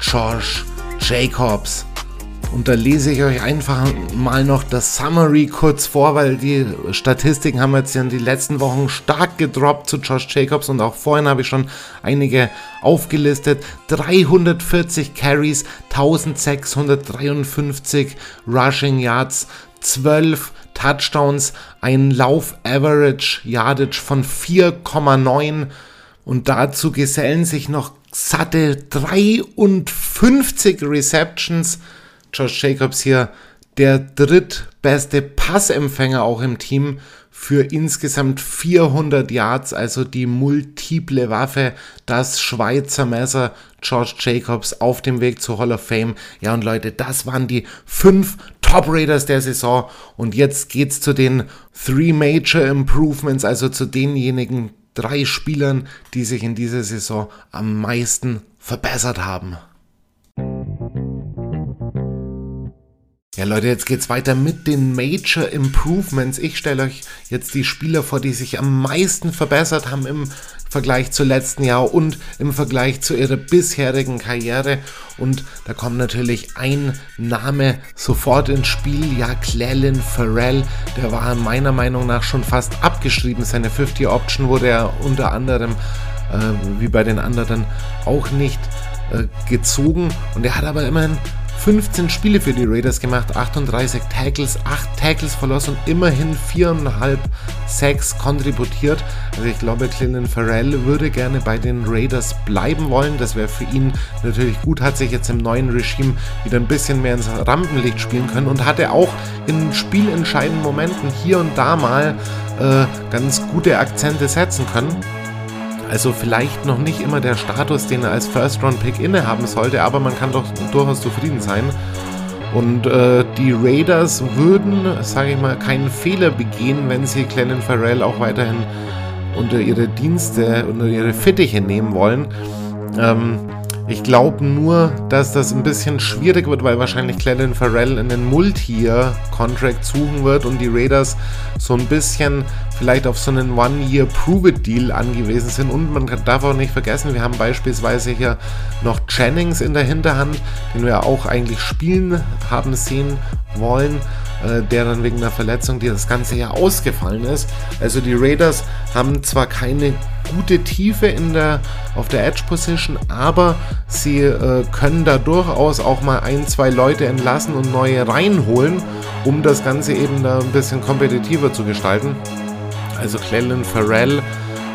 Josh Jacobs. Und da lese ich euch einfach mal noch das Summary kurz vor, weil die Statistiken haben jetzt in den letzten Wochen stark gedroppt zu Josh Jacobs und auch vorhin habe ich schon einige aufgelistet. 340 Carries, 1653 Rushing Yards, 12 Touchdowns, ein Lauf-Average Yardage von 4,9 und dazu gesellen sich noch satte 53 Receptions Josh Jacobs hier der drittbeste Passempfänger auch im Team für insgesamt 400 Yards, also die multiple Waffe, das Schweizer Messer George Jacobs auf dem Weg zur Hall of Fame. Ja, und Leute, das waren die fünf Top Raiders der Saison. Und jetzt geht's zu den Three Major Improvements, also zu denjenigen drei Spielern, die sich in dieser Saison am meisten verbessert haben. Ja, Leute, jetzt geht's weiter mit den Major Improvements. Ich stelle euch jetzt die Spieler vor, die sich am meisten verbessert haben im Vergleich zu letzten Jahr und im Vergleich zu ihrer bisherigen Karriere. Und da kommt natürlich ein Name sofort ins Spiel. Ja, Clelin Farrell, der war meiner Meinung nach schon fast abgeschrieben. Seine 50-Option wurde er unter anderem, äh, wie bei den anderen, auch nicht äh, gezogen. Und er hat aber immerhin 15 Spiele für die Raiders gemacht, 38 Tackles, 8 Tackles verloren und immerhin 4,5 Sacks kontributiert. Also ich glaube, Clinton Farrell würde gerne bei den Raiders bleiben wollen. Das wäre für ihn natürlich gut, hat sich jetzt im neuen Regime wieder ein bisschen mehr ins Rampenlicht spielen können und hatte auch in spielentscheidenden Momenten hier und da mal äh, ganz gute Akzente setzen können. Also vielleicht noch nicht immer der Status, den er als First-Round-Pick innehaben sollte, aber man kann doch durchaus zufrieden sein. Und äh, die Raiders würden, sage ich mal, keinen Fehler begehen, wenn sie Glennon Farrell auch weiterhin unter ihre Dienste, unter ihre Fittiche nehmen wollen. Ähm, ich glaube nur, dass das ein bisschen schwierig wird, weil wahrscheinlich Clellan Farrell einen Multi-Year-Contract suchen wird und die Raiders so ein bisschen vielleicht auf so einen One-Year-Prove-It-Deal angewiesen sind. Und man darf auch nicht vergessen, wir haben beispielsweise hier noch Jennings in der Hinterhand, den wir auch eigentlich spielen haben sehen wollen, äh, der dann wegen einer Verletzung, die das ganze Jahr ausgefallen ist. Also die Raiders haben zwar keine gute Tiefe in der, auf der Edge Position, aber sie äh, können da durchaus auch mal ein, zwei Leute entlassen und neue reinholen, um das Ganze eben da ein bisschen kompetitiver zu gestalten. Also Clellan Farrell,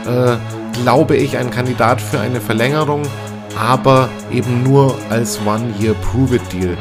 äh, glaube ich, ein Kandidat für eine Verlängerung, aber eben nur als One-Year-Prove-It-Deal.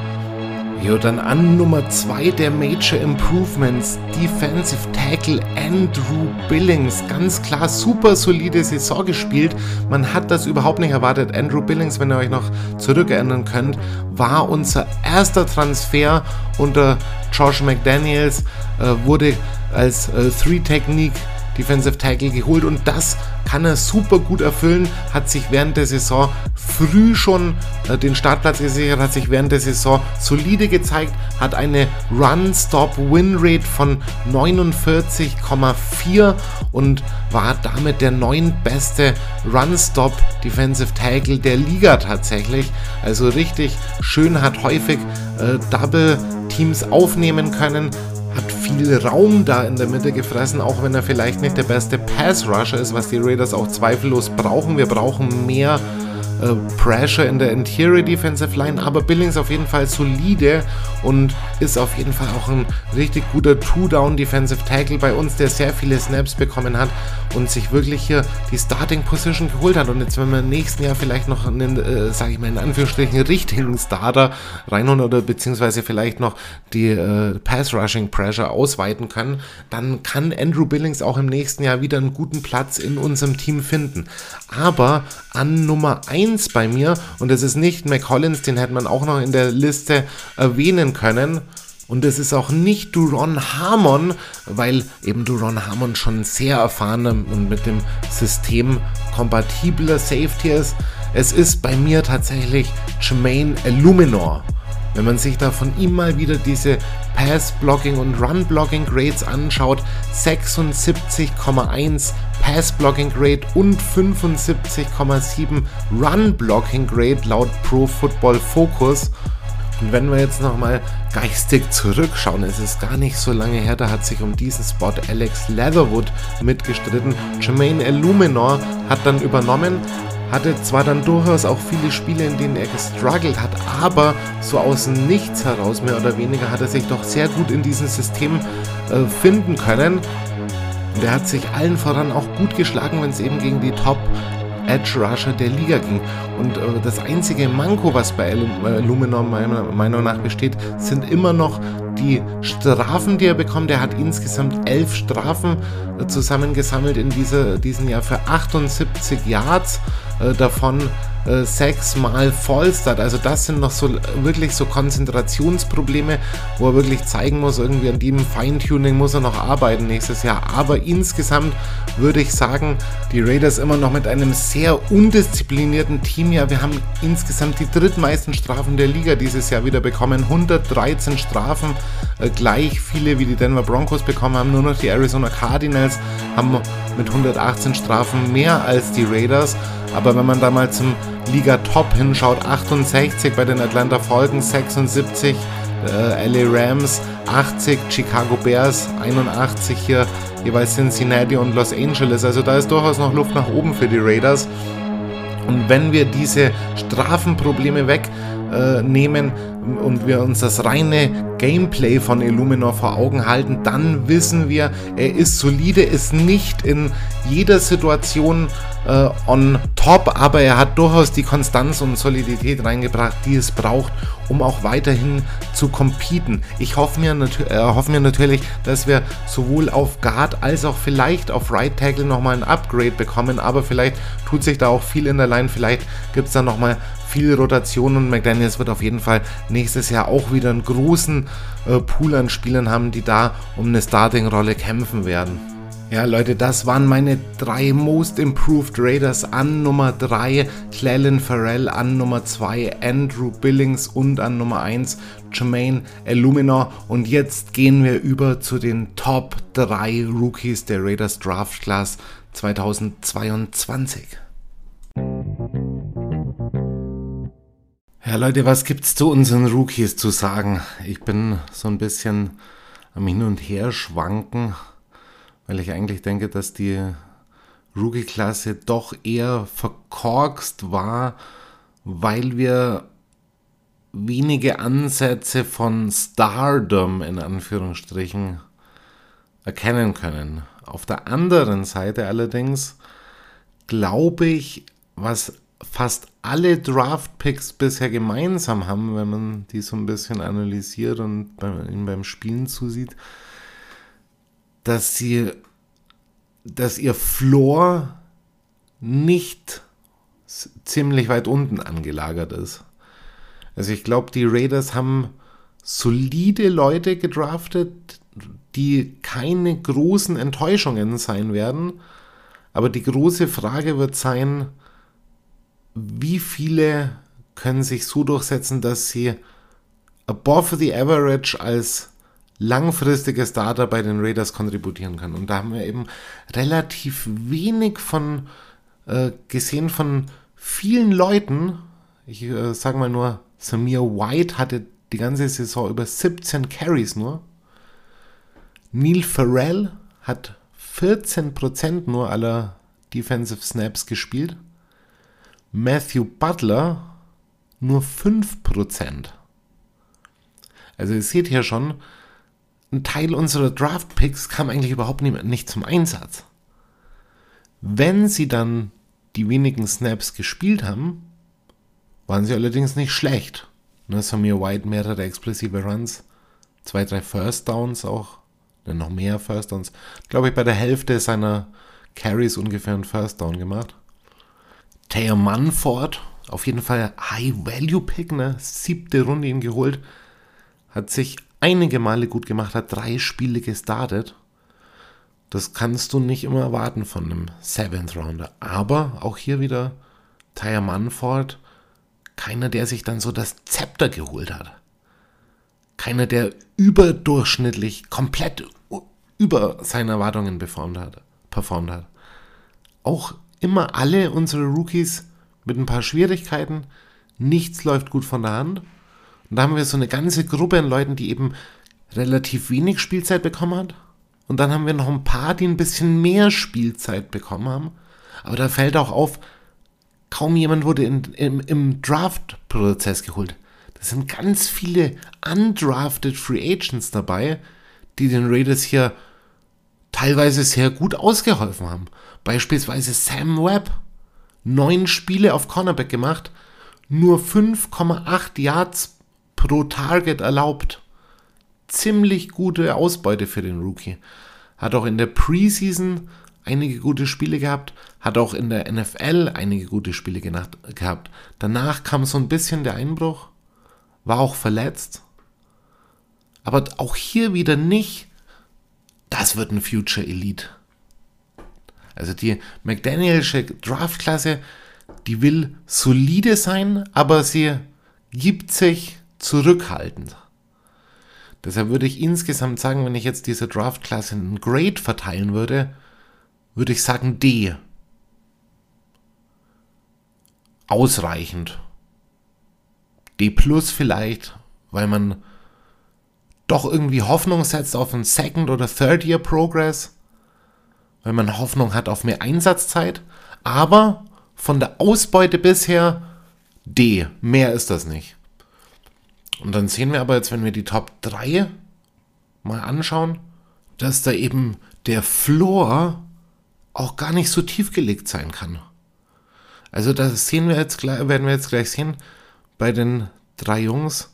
Jo, dann an Nummer 2 der Major Improvements, Defensive Tackle Andrew Billings. Ganz klar, super solide Saison gespielt. Man hat das überhaupt nicht erwartet. Andrew Billings, wenn ihr euch noch zurückerinnern könnt, war unser erster Transfer unter Josh McDaniels, äh, wurde als äh, Three-Technique Defensive Tackle geholt und das kann er super gut erfüllen, hat sich während der Saison früh schon äh, den Startplatz gesichert, hat sich während der Saison solide gezeigt, hat eine Run-Stop-Win-Rate von 49,4 und war damit der neuntbeste Run-Stop Defensive Tackle der Liga tatsächlich. Also richtig schön, hat häufig äh, Double Teams aufnehmen können, hat viel Raum da in der Mitte gefressen, auch wenn er vielleicht nicht der beste Pass-Rusher ist, was die Raiders auch zweifellos brauchen. Wir brauchen mehr äh, Pressure in der Interior Defensive Line, aber Billings auf jeden Fall solide und ist auf jeden Fall auch ein richtig guter Two-Down Defensive Tackle bei uns, der sehr viele Snaps bekommen hat und sich wirklich hier die Starting Position geholt hat. Und jetzt, wenn wir im nächsten Jahr vielleicht noch einen, äh, sage ich mal in Anführungsstrichen, richtigen Starter reinholen oder beziehungsweise vielleicht noch die äh, Pass Rushing Pressure ausweiten können, dann kann Andrew Billings auch im nächsten Jahr wieder einen guten Platz in unserem Team finden. Aber an Nummer 1 bei mir, und es ist nicht McCollins, den hätte man auch noch in der Liste erwähnen können, und es ist auch nicht Duron Harmon, weil eben Duron Harmon schon sehr erfahrener und mit dem System kompatibler Safety ist. Es ist bei mir tatsächlich Jermaine Illuminor. Wenn man sich da von ihm mal wieder diese Pass-Blocking und Run-Blocking-Grades anschaut, 76,1 Pass-Blocking-Grade und 75,7 Run-Blocking-Grade laut Pro Football Focus. Und wenn wir jetzt nochmal geistig zurückschauen, es ist gar nicht so lange her, da hat sich um diesen Spot Alex Leatherwood mitgestritten. Jermaine Illuminor hat dann übernommen, hatte zwar dann durchaus auch viele Spiele, in denen er gestruggelt hat, aber so aus nichts heraus, mehr oder weniger, hat er sich doch sehr gut in diesem System äh, finden können. Und er hat sich allen voran auch gut geschlagen, wenn es eben gegen die Top Edge Rusher der Liga ging. Und äh, das einzige Manko, was bei äh, Luminor meiner Meinung nach besteht, sind immer noch die Strafen, die er bekommt. Er hat insgesamt elf Strafen äh, zusammengesammelt in dieser, diesem Jahr für 78 Yards. Äh, davon äh, sechsmal Fallstart. Also das sind noch so wirklich so Konzentrationsprobleme, wo er wirklich zeigen muss, irgendwie an dem Feintuning muss er noch arbeiten nächstes Jahr. Aber insgesamt würde ich sagen, die Raiders immer noch mit einem sehr undisziplinierten Team. Ja, wir haben insgesamt die drittmeisten Strafen der Liga dieses Jahr wieder bekommen. 113 Strafen, äh, gleich viele wie die Denver Broncos bekommen haben. Nur noch die Arizona Cardinals haben mit 118 Strafen mehr als die Raiders. Aber wenn man da mal zum Liga-Top hinschaut, 68 bei den Atlanta Falcons, 76 äh, LA Rams, 80 Chicago Bears, 81 hier jeweils Cincinnati und Los Angeles. Also da ist durchaus noch Luft nach oben für die Raiders. Und wenn wir diese Strafenprobleme weg äh, und wir uns das reine Gameplay von Illuminor vor Augen halten, dann wissen wir, er ist solide, ist nicht in jeder Situation äh, on top, aber er hat durchaus die Konstanz und Solidität reingebracht, die es braucht, um auch weiterhin zu competen. Ich hoffe mir, äh, hoffe mir natürlich, dass wir sowohl auf Guard als auch vielleicht auf Right Tackle nochmal ein Upgrade bekommen, aber vielleicht tut sich da auch viel in der Line, vielleicht gibt es da nochmal viel Rotation und McDaniels wird auf jeden Fall nächstes Jahr auch wieder einen großen äh, Pool an Spielern haben, die da um eine Starting-Rolle kämpfen werden. Ja, Leute, das waren meine drei Most Improved Raiders an Nummer 3, Clellan Farrell an Nummer 2, Andrew Billings und an Nummer 1, Jermaine Illuminor. Und jetzt gehen wir über zu den Top 3 Rookies der Raiders Draft Class 2022. Ja, Leute, was gibt's zu unseren Rookies zu sagen? Ich bin so ein bisschen am Hin und Her schwanken, weil ich eigentlich denke, dass die Rookie-Klasse doch eher verkorkst war, weil wir wenige Ansätze von Stardom in Anführungsstrichen erkennen können. Auf der anderen Seite allerdings glaube ich, was fast alle Draft-Picks bisher gemeinsam haben, wenn man die so ein bisschen analysiert und ihnen beim Spielen zusieht, dass sie, dass ihr Floor nicht ziemlich weit unten angelagert ist. Also ich glaube, die Raiders haben solide Leute gedraftet, die keine großen Enttäuschungen sein werden. Aber die große Frage wird sein, wie viele können sich so durchsetzen, dass sie above the average als langfristige Starter bei den Raiders kontributieren können. Und da haben wir eben relativ wenig von äh, gesehen von vielen Leuten. Ich äh, sage mal nur, Samir White hatte die ganze Saison über 17 Carries nur. Neil Farrell hat 14% nur aller Defensive Snaps gespielt. Matthew Butler nur 5%. Also ihr seht hier schon, ein Teil unserer Draft-Picks kam eigentlich überhaupt nicht, nicht zum Einsatz. Wenn sie dann die wenigen Snaps gespielt haben, waren sie allerdings nicht schlecht. Ne, Samir White mehrere explosive Runs, zwei, drei First Downs auch, ne, noch mehr First Downs. Glaube ich, bei der Hälfte seiner Carries ungefähr einen First Down gemacht. Taylor Manford, auf jeden Fall High-Value-Pick, ne? siebte Runde ihn geholt, hat sich einige Male gut gemacht, hat drei Spiele gestartet. Das kannst du nicht immer erwarten von einem Seventh Rounder. Aber auch hier wieder Tyre Manford, keiner, der sich dann so das Zepter geholt hat. Keiner, der überdurchschnittlich komplett über seine Erwartungen performt hat. Performt hat. Auch immer alle unsere Rookies mit ein paar Schwierigkeiten. Nichts läuft gut von der Hand. Und da haben wir so eine ganze Gruppe an Leuten, die eben relativ wenig Spielzeit bekommen hat. Und dann haben wir noch ein paar, die ein bisschen mehr Spielzeit bekommen haben. Aber da fällt auch auf, kaum jemand wurde in, im, im Draft-Prozess geholt. Da sind ganz viele undrafted Free Agents dabei, die den Raiders hier teilweise sehr gut ausgeholfen haben. Beispielsweise Sam Webb. Neun Spiele auf Cornerback gemacht, nur 5,8 Yards pro Target erlaubt. Ziemlich gute Ausbeute für den Rookie. Hat auch in der Preseason einige gute Spiele gehabt, hat auch in der NFL einige gute Spiele gehabt. Danach kam so ein bisschen der Einbruch, war auch verletzt. Aber auch hier wieder nicht, das wird ein Future Elite. Also die McDanielsche Draftklasse, die will solide sein, aber sie gibt sich zurückhaltend. Deshalb würde ich insgesamt sagen, wenn ich jetzt diese Draftklasse einen Grade verteilen würde, würde ich sagen D. Ausreichend. D plus vielleicht, weil man doch irgendwie Hoffnung setzt auf einen Second- oder Third-Year-Progress weil man Hoffnung hat auf mehr Einsatzzeit. Aber von der Ausbeute bisher D. Mehr ist das nicht. Und dann sehen wir aber jetzt, wenn wir die Top 3 mal anschauen, dass da eben der Floor auch gar nicht so tief gelegt sein kann. Also das sehen wir jetzt gleich, werden wir jetzt gleich sehen bei den drei Jungs.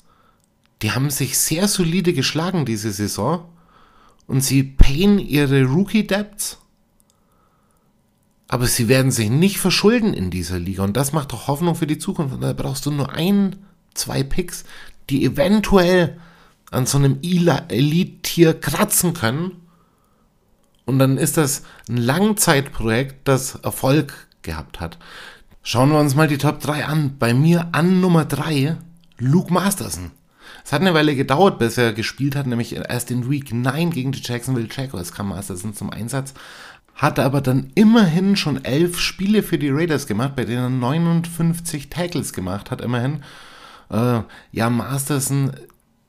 Die haben sich sehr solide geschlagen diese Saison und sie payen ihre Rookie-Debts, aber sie werden sich nicht verschulden in dieser Liga und das macht doch Hoffnung für die Zukunft. Und da brauchst du nur ein, zwei Picks, die eventuell an so einem Elite-Tier kratzen können. Und dann ist das ein Langzeitprojekt, das Erfolg gehabt hat. Schauen wir uns mal die Top 3 an. Bei mir an Nummer 3 Luke Masterson. Es hat eine Weile gedauert, bis er gespielt hat, nämlich erst in Week 9 gegen die Jacksonville Jaguars kam Masterson zum Einsatz. Hatte aber dann immerhin schon elf Spiele für die Raiders gemacht, bei denen er 59 Tackles gemacht hat, immerhin. Äh, ja, Masterson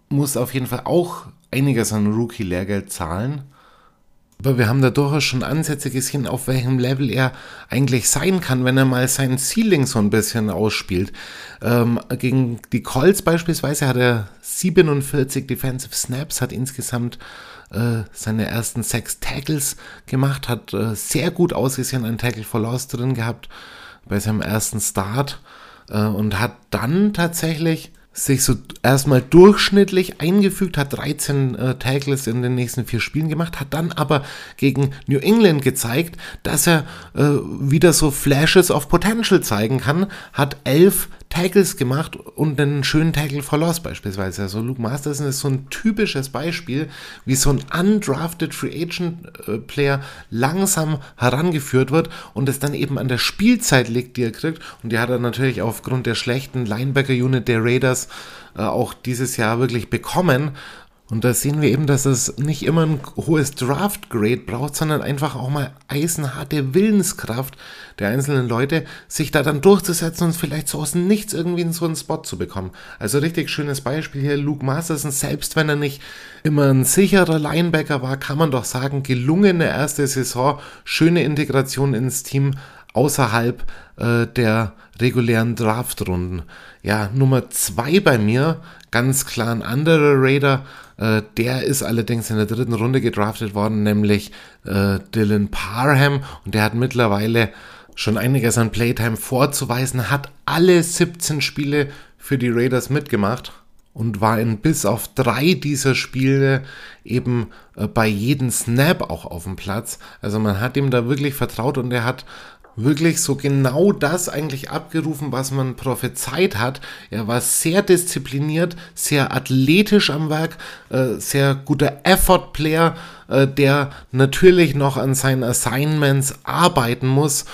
muss auf jeden Fall auch einiges an Rookie-Lehrgeld zahlen. Aber wir haben da durchaus schon Ansätze gesehen, auf welchem Level er eigentlich sein kann, wenn er mal sein Ceiling so ein bisschen ausspielt. Ähm, gegen die Colts beispielsweise hat er 47 Defensive Snaps, hat insgesamt äh, seine ersten sechs Tackles gemacht, hat äh, sehr gut ausgesehen, einen Tackle for Loss drin gehabt bei seinem ersten Start äh, und hat dann tatsächlich sich so erstmal durchschnittlich eingefügt, hat 13 äh, Tackles in den nächsten vier Spielen gemacht, hat dann aber gegen New England gezeigt, dass er äh, wieder so Flashes of Potential zeigen kann, hat elf Tackles gemacht und einen schönen Tackle for Loss beispielsweise. Also Luke Masterson ist so ein typisches Beispiel, wie so ein undrafted Free Agent äh, Player langsam herangeführt wird und es dann eben an der Spielzeit liegt, die er kriegt. Und die hat er natürlich aufgrund der schlechten Linebacker-Unit der Raiders äh, auch dieses Jahr wirklich bekommen. Und da sehen wir eben, dass es nicht immer ein hohes Draft-Grade braucht, sondern einfach auch mal eisenharte Willenskraft der einzelnen Leute, sich da dann durchzusetzen und vielleicht so aus Nichts irgendwie in so einen Spot zu bekommen. Also richtig schönes Beispiel hier, Luke Masterson, selbst wenn er nicht immer ein sicherer Linebacker war, kann man doch sagen, gelungene erste Saison, schöne Integration ins Team außerhalb äh, der regulären Draftrunden. Ja, Nummer zwei bei mir, ganz klar ein anderer Raider, äh, der ist allerdings in der dritten Runde gedraftet worden, nämlich äh, Dylan Parham. Und der hat mittlerweile schon einiges an Playtime vorzuweisen, hat alle 17 Spiele für die Raiders mitgemacht und war in bis auf drei dieser Spiele eben äh, bei jedem Snap auch auf dem Platz. Also man hat ihm da wirklich vertraut und er hat wirklich so genau das eigentlich abgerufen, was man prophezeit hat. Er war sehr diszipliniert, sehr athletisch am Werk, äh, sehr guter Effort-Player, äh, der natürlich noch an seinen Assignments arbeiten muss,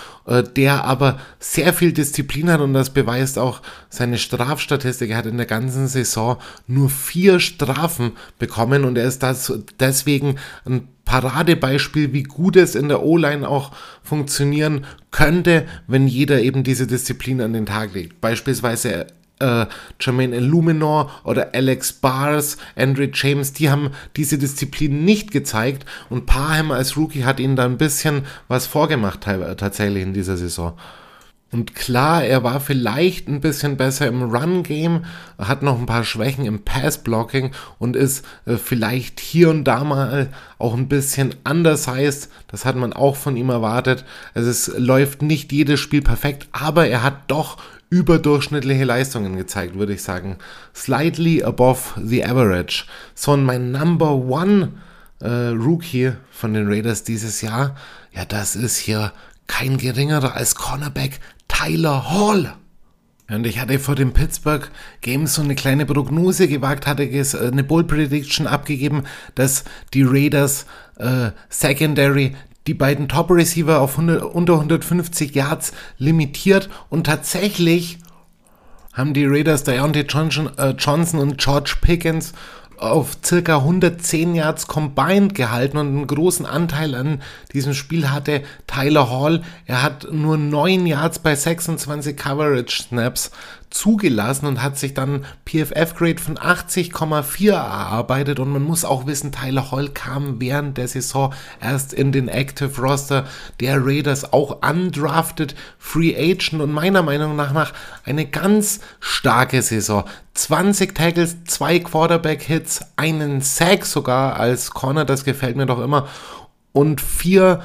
der aber sehr viel Disziplin hat und das beweist auch seine Strafstatistik. Er hat in der ganzen Saison nur vier Strafen bekommen und er ist das deswegen ein Paradebeispiel, wie gut es in der O-Line auch funktionieren könnte, wenn jeder eben diese Disziplin an den Tag legt. Beispielsweise äh, Jermaine Illuminor oder Alex Bars, Andrew James, die haben diese Disziplin nicht gezeigt und Parham als Rookie hat ihnen da ein bisschen was vorgemacht tatsächlich in dieser Saison. Und klar, er war vielleicht ein bisschen besser im Run-Game, hat noch ein paar Schwächen im Pass-Blocking und ist äh, vielleicht hier und da mal auch ein bisschen undersized. Das hat man auch von ihm erwartet. Also es läuft nicht jedes Spiel perfekt, aber er hat doch überdurchschnittliche Leistungen gezeigt, würde ich sagen. Slightly above the average. So mein Number One äh, Rookie von den Raiders dieses Jahr, ja, das ist hier kein geringerer als Cornerback Tyler Hall. Und ich hatte vor dem Pittsburgh Games so eine kleine Prognose gewagt, hatte äh, eine Bold Prediction abgegeben, dass die Raiders äh, Secondary die beiden Top Receiver auf 100, unter 150 Yards limitiert und tatsächlich haben die Raiders Deontay Johnson, äh, Johnson und George Pickens auf circa 110 Yards combined gehalten und einen großen Anteil an diesem Spiel hatte Tyler Hall. Er hat nur 9 Yards bei 26 Coverage Snaps zugelassen und hat sich dann PFF-Grade von 80,4 erarbeitet. Und man muss auch wissen, Tyler Hall kam während der Saison erst in den Active Roster der Raiders, auch undrafted Free Agent und meiner Meinung nach nach eine ganz starke Saison. 20 Tackles, zwei Quarterback-Hits, einen Sack sogar als Corner, das gefällt mir doch immer. Und vier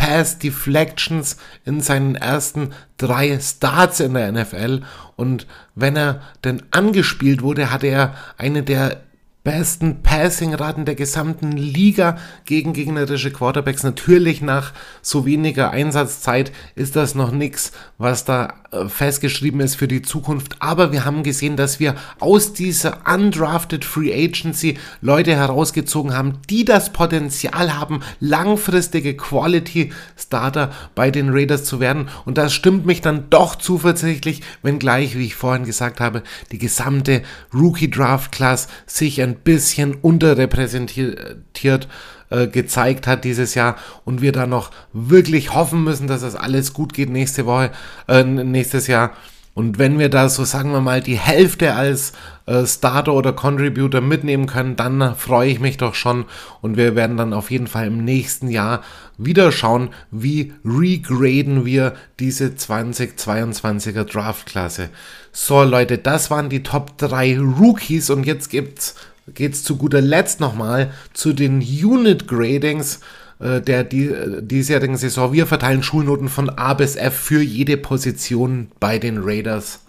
Pass Deflections in seinen ersten drei Starts in der NFL. Und wenn er denn angespielt wurde, hatte er eine der besten Passing-Raten der gesamten Liga gegen gegnerische Quarterbacks. Natürlich nach so weniger Einsatzzeit ist das noch nichts, was da äh, festgeschrieben ist für die Zukunft. Aber wir haben gesehen, dass wir aus dieser undrafted Free Agency Leute herausgezogen haben, die das Potenzial haben, langfristige Quality Starter bei den Raiders zu werden. Und das stimmt mich dann doch zuversichtlich, wenngleich, wie ich vorhin gesagt habe, die gesamte Rookie Draft Class sich ein bisschen unterrepräsentiert äh, gezeigt hat dieses Jahr und wir da noch wirklich hoffen müssen, dass das alles gut geht nächste Woche, äh, nächstes Jahr. Und wenn wir da so sagen wir mal die Hälfte als äh, Starter oder Contributor mitnehmen können, dann freue ich mich doch schon und wir werden dann auf jeden Fall im nächsten Jahr wieder schauen, wie regraden wir diese 2022er Draftklasse. So Leute, das waren die Top 3 Rookies und jetzt gibt's geht es zu guter Letzt nochmal zu den Unit Gradings äh, der die, äh, diesjährigen Saison. Wir verteilen Schulnoten von A bis F für jede Position bei den Raiders.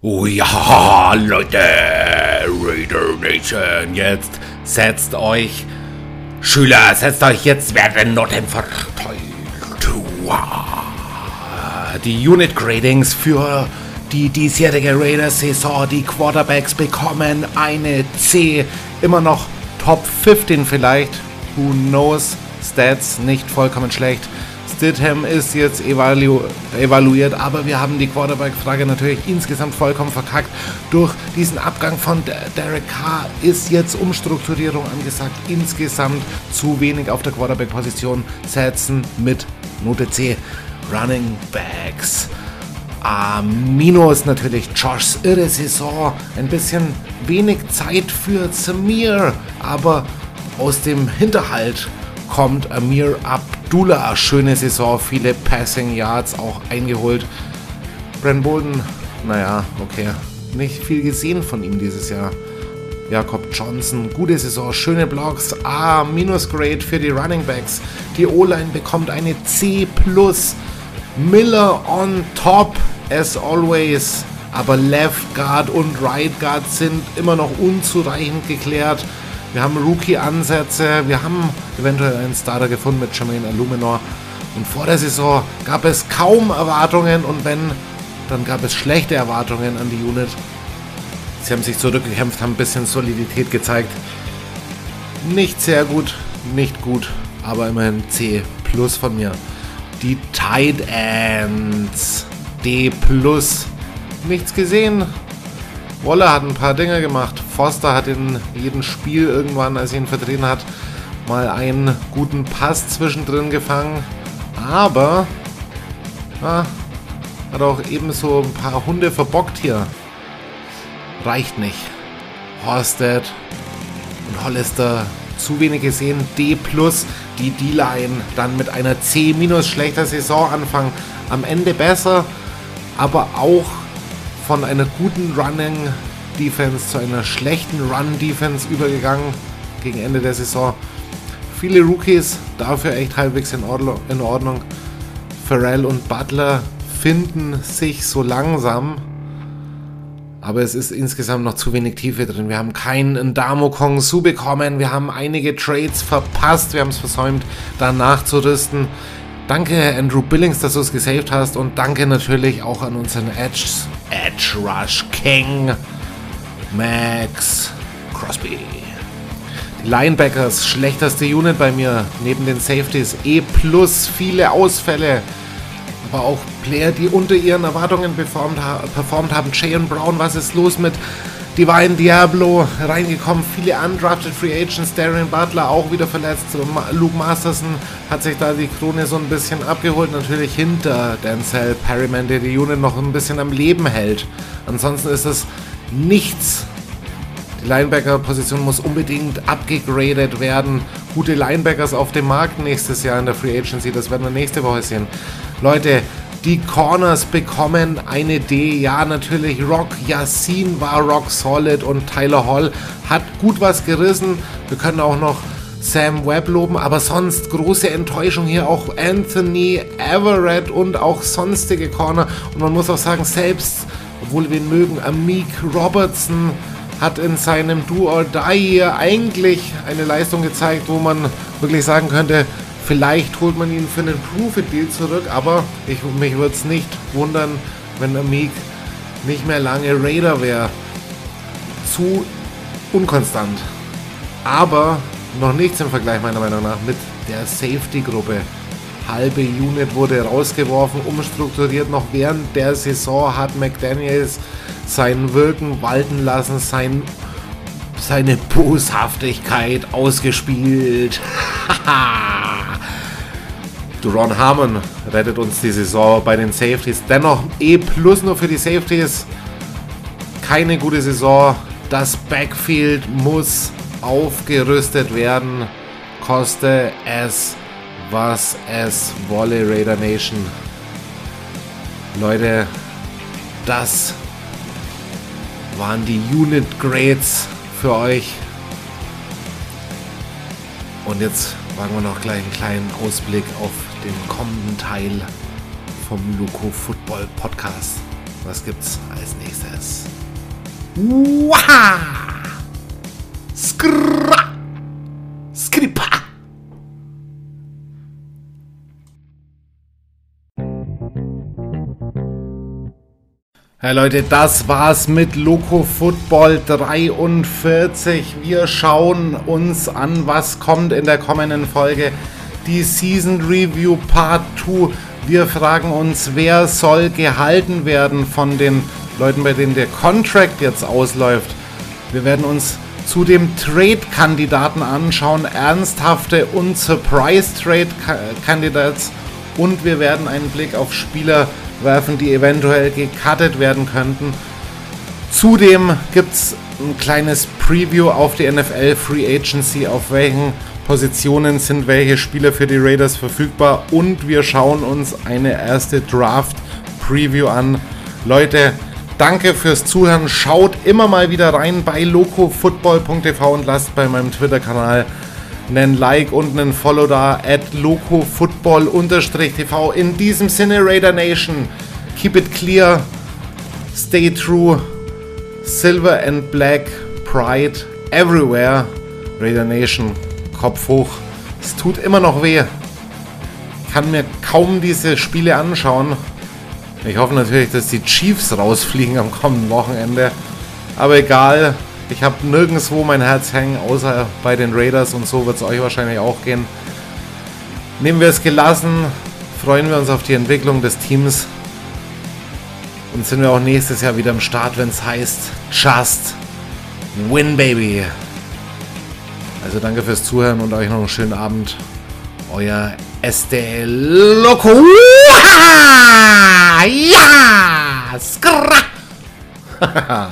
Oh ja, (laughs) Leute, Raider Nation, jetzt setzt euch, Schüler, setzt euch, jetzt werden Noten verteilt. Die Unit Gradings für die diesjährige Raiders-Saison, die Quarterbacks bekommen eine C. Immer noch Top 15 vielleicht. Who knows? Stats nicht vollkommen schlecht. Stidham ist jetzt evalu evaluiert, aber wir haben die Quarterback-Frage natürlich insgesamt vollkommen verkackt. Durch diesen Abgang von Derek Carr ist jetzt Umstrukturierung angesagt. Insgesamt zu wenig auf der Quarterback-Position setzen mit Note C. Running Backs. A minus natürlich Joshs irre Saison. Ein bisschen wenig Zeit für Samir, aber aus dem Hinterhalt kommt Amir Abdullah. Schöne Saison, viele Passing Yards auch eingeholt. Brent Bolden, naja, okay. Nicht viel gesehen von ihm dieses Jahr. Jakob Johnson, gute Saison, schöne Blocks. A minus Grade für die Running Backs. Die O-Line bekommt eine C. Miller on top, as always. Aber Left Guard und Right Guard sind immer noch unzureichend geklärt. Wir haben Rookie-Ansätze, wir haben eventuell einen Starter gefunden mit Jermaine Aluminor. Und vor der Saison gab es kaum Erwartungen und wenn, dann gab es schlechte Erwartungen an die Unit. Sie haben sich zurückgekämpft, haben ein bisschen Solidität gezeigt. Nicht sehr gut, nicht gut, aber immerhin C plus von mir die Tight Ends. D. Nichts gesehen. Waller hat ein paar Dinge gemacht. Foster hat in jedem Spiel irgendwann, als er ihn vertreten hat, mal einen guten Pass zwischendrin gefangen. Aber ah, hat auch ebenso ein paar Hunde verbockt hier. Reicht nicht. Horsted und Hollister zu wenig gesehen. D die D-Line dann mit einer C schlechter Saisonanfang am Ende besser, aber auch von einer guten Running Defense zu einer schlechten Run Defense übergegangen gegen Ende der Saison. Viele Rookies, dafür echt halbwegs. In Ordnung. Pharrell und Butler finden sich so langsam aber es ist insgesamt noch zu wenig Tiefe drin. Wir haben keinen Ndamo Kong Su bekommen. Wir haben einige Trades verpasst. Wir haben es versäumt, da nachzurüsten. Danke, Andrew Billings, dass du es gesaved hast. Und danke natürlich auch an unseren Edge, Edge Rush King, Max Crosby. Die Linebackers, schlechteste Unit bei mir. Neben den Safeties E+, viele Ausfälle aber auch Player, die unter ihren Erwartungen performt, performt haben. Jay und Brown, was ist los mit Divine Diablo reingekommen, viele undrafted Free Agents, Darren Butler auch wieder verletzt, Luke Masterson hat sich da die Krone so ein bisschen abgeholt, natürlich hinter Denzel Perryman, der die Unit noch ein bisschen am Leben hält. Ansonsten ist es nichts. Die Linebacker-Position muss unbedingt abgegradet werden. Gute Linebackers auf dem Markt nächstes Jahr in der Free Agency, das werden wir nächste Woche sehen. Leute, die Corners bekommen eine D. Ja, natürlich Rock Yassin war rock solid und Tyler Hall hat gut was gerissen. Wir können auch noch Sam Webb loben, aber sonst große Enttäuschung hier auch Anthony Everett und auch sonstige Corner. Und man muss auch sagen, selbst, obwohl wir ihn mögen, Amik Robertson hat in seinem Do or Die hier eigentlich eine Leistung gezeigt, wo man wirklich sagen könnte, Vielleicht holt man ihn für einen Profit-Deal zurück, aber ich, mich würde es nicht wundern, wenn Amik nicht mehr lange Raider wäre. Zu unkonstant. Aber noch nichts im Vergleich meiner Meinung nach mit der Safety-Gruppe. Halbe Unit wurde rausgeworfen, umstrukturiert. Noch während der Saison hat McDaniels sein Wirken walten lassen, sein, seine Boshaftigkeit ausgespielt. (laughs) Duron Harmon rettet uns die Saison bei den Safeties. Dennoch E plus nur für die Safeties. Keine gute Saison. Das Backfield muss aufgerüstet werden. Koste es, was es wolle, Raider Nation. Leute, das waren die Unit Grades für euch. Und jetzt wagen wir noch gleich einen kleinen Ausblick auf den kommenden Teil vom Loco Football Podcast. Was gibt's als nächstes? Waha! Skra! Skripa! Hey Leute, das war's mit Loco Football 43. Wir schauen uns an, was kommt in der kommenden Folge. Die Season Review Part 2. Wir fragen uns, wer soll gehalten werden von den Leuten, bei denen der Contract jetzt ausläuft. Wir werden uns zu dem Trade-Kandidaten anschauen, ernsthafte und Surprise-Trade-Candidates. Und wir werden einen Blick auf Spieler werfen, die eventuell gecuttet werden könnten. Zudem gibt es ein kleines Preview auf die NFL Free Agency, auf welchen Positionen sind welche Spieler für die Raiders verfügbar und wir schauen uns eine erste Draft Preview an. Leute, danke fürs Zuhören. Schaut immer mal wieder rein bei locofootball.tv und lasst bei meinem Twitter-Kanal einen Like und einen Follow da at locofootball-tv. In diesem Sinne, Raider Nation, keep it clear, stay true, silver and black, pride everywhere. Raider Nation, Kopf hoch. Es tut immer noch weh. Kann mir kaum diese Spiele anschauen. Ich hoffe natürlich, dass die Chiefs rausfliegen am kommenden Wochenende. Aber egal, ich habe nirgendwo mein Herz hängen, außer bei den Raiders und so wird es euch wahrscheinlich auch gehen. Nehmen wir es gelassen, freuen wir uns auf die Entwicklung des Teams und sind wir auch nächstes Jahr wieder am Start, wenn es heißt Just Win Baby. Also danke fürs Zuhören und euch noch einen schönen Abend. Euer Este Loco. (laughs) Ja! Skra!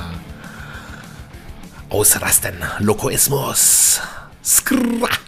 (laughs) Ausrasten. Lokoismus. Skra.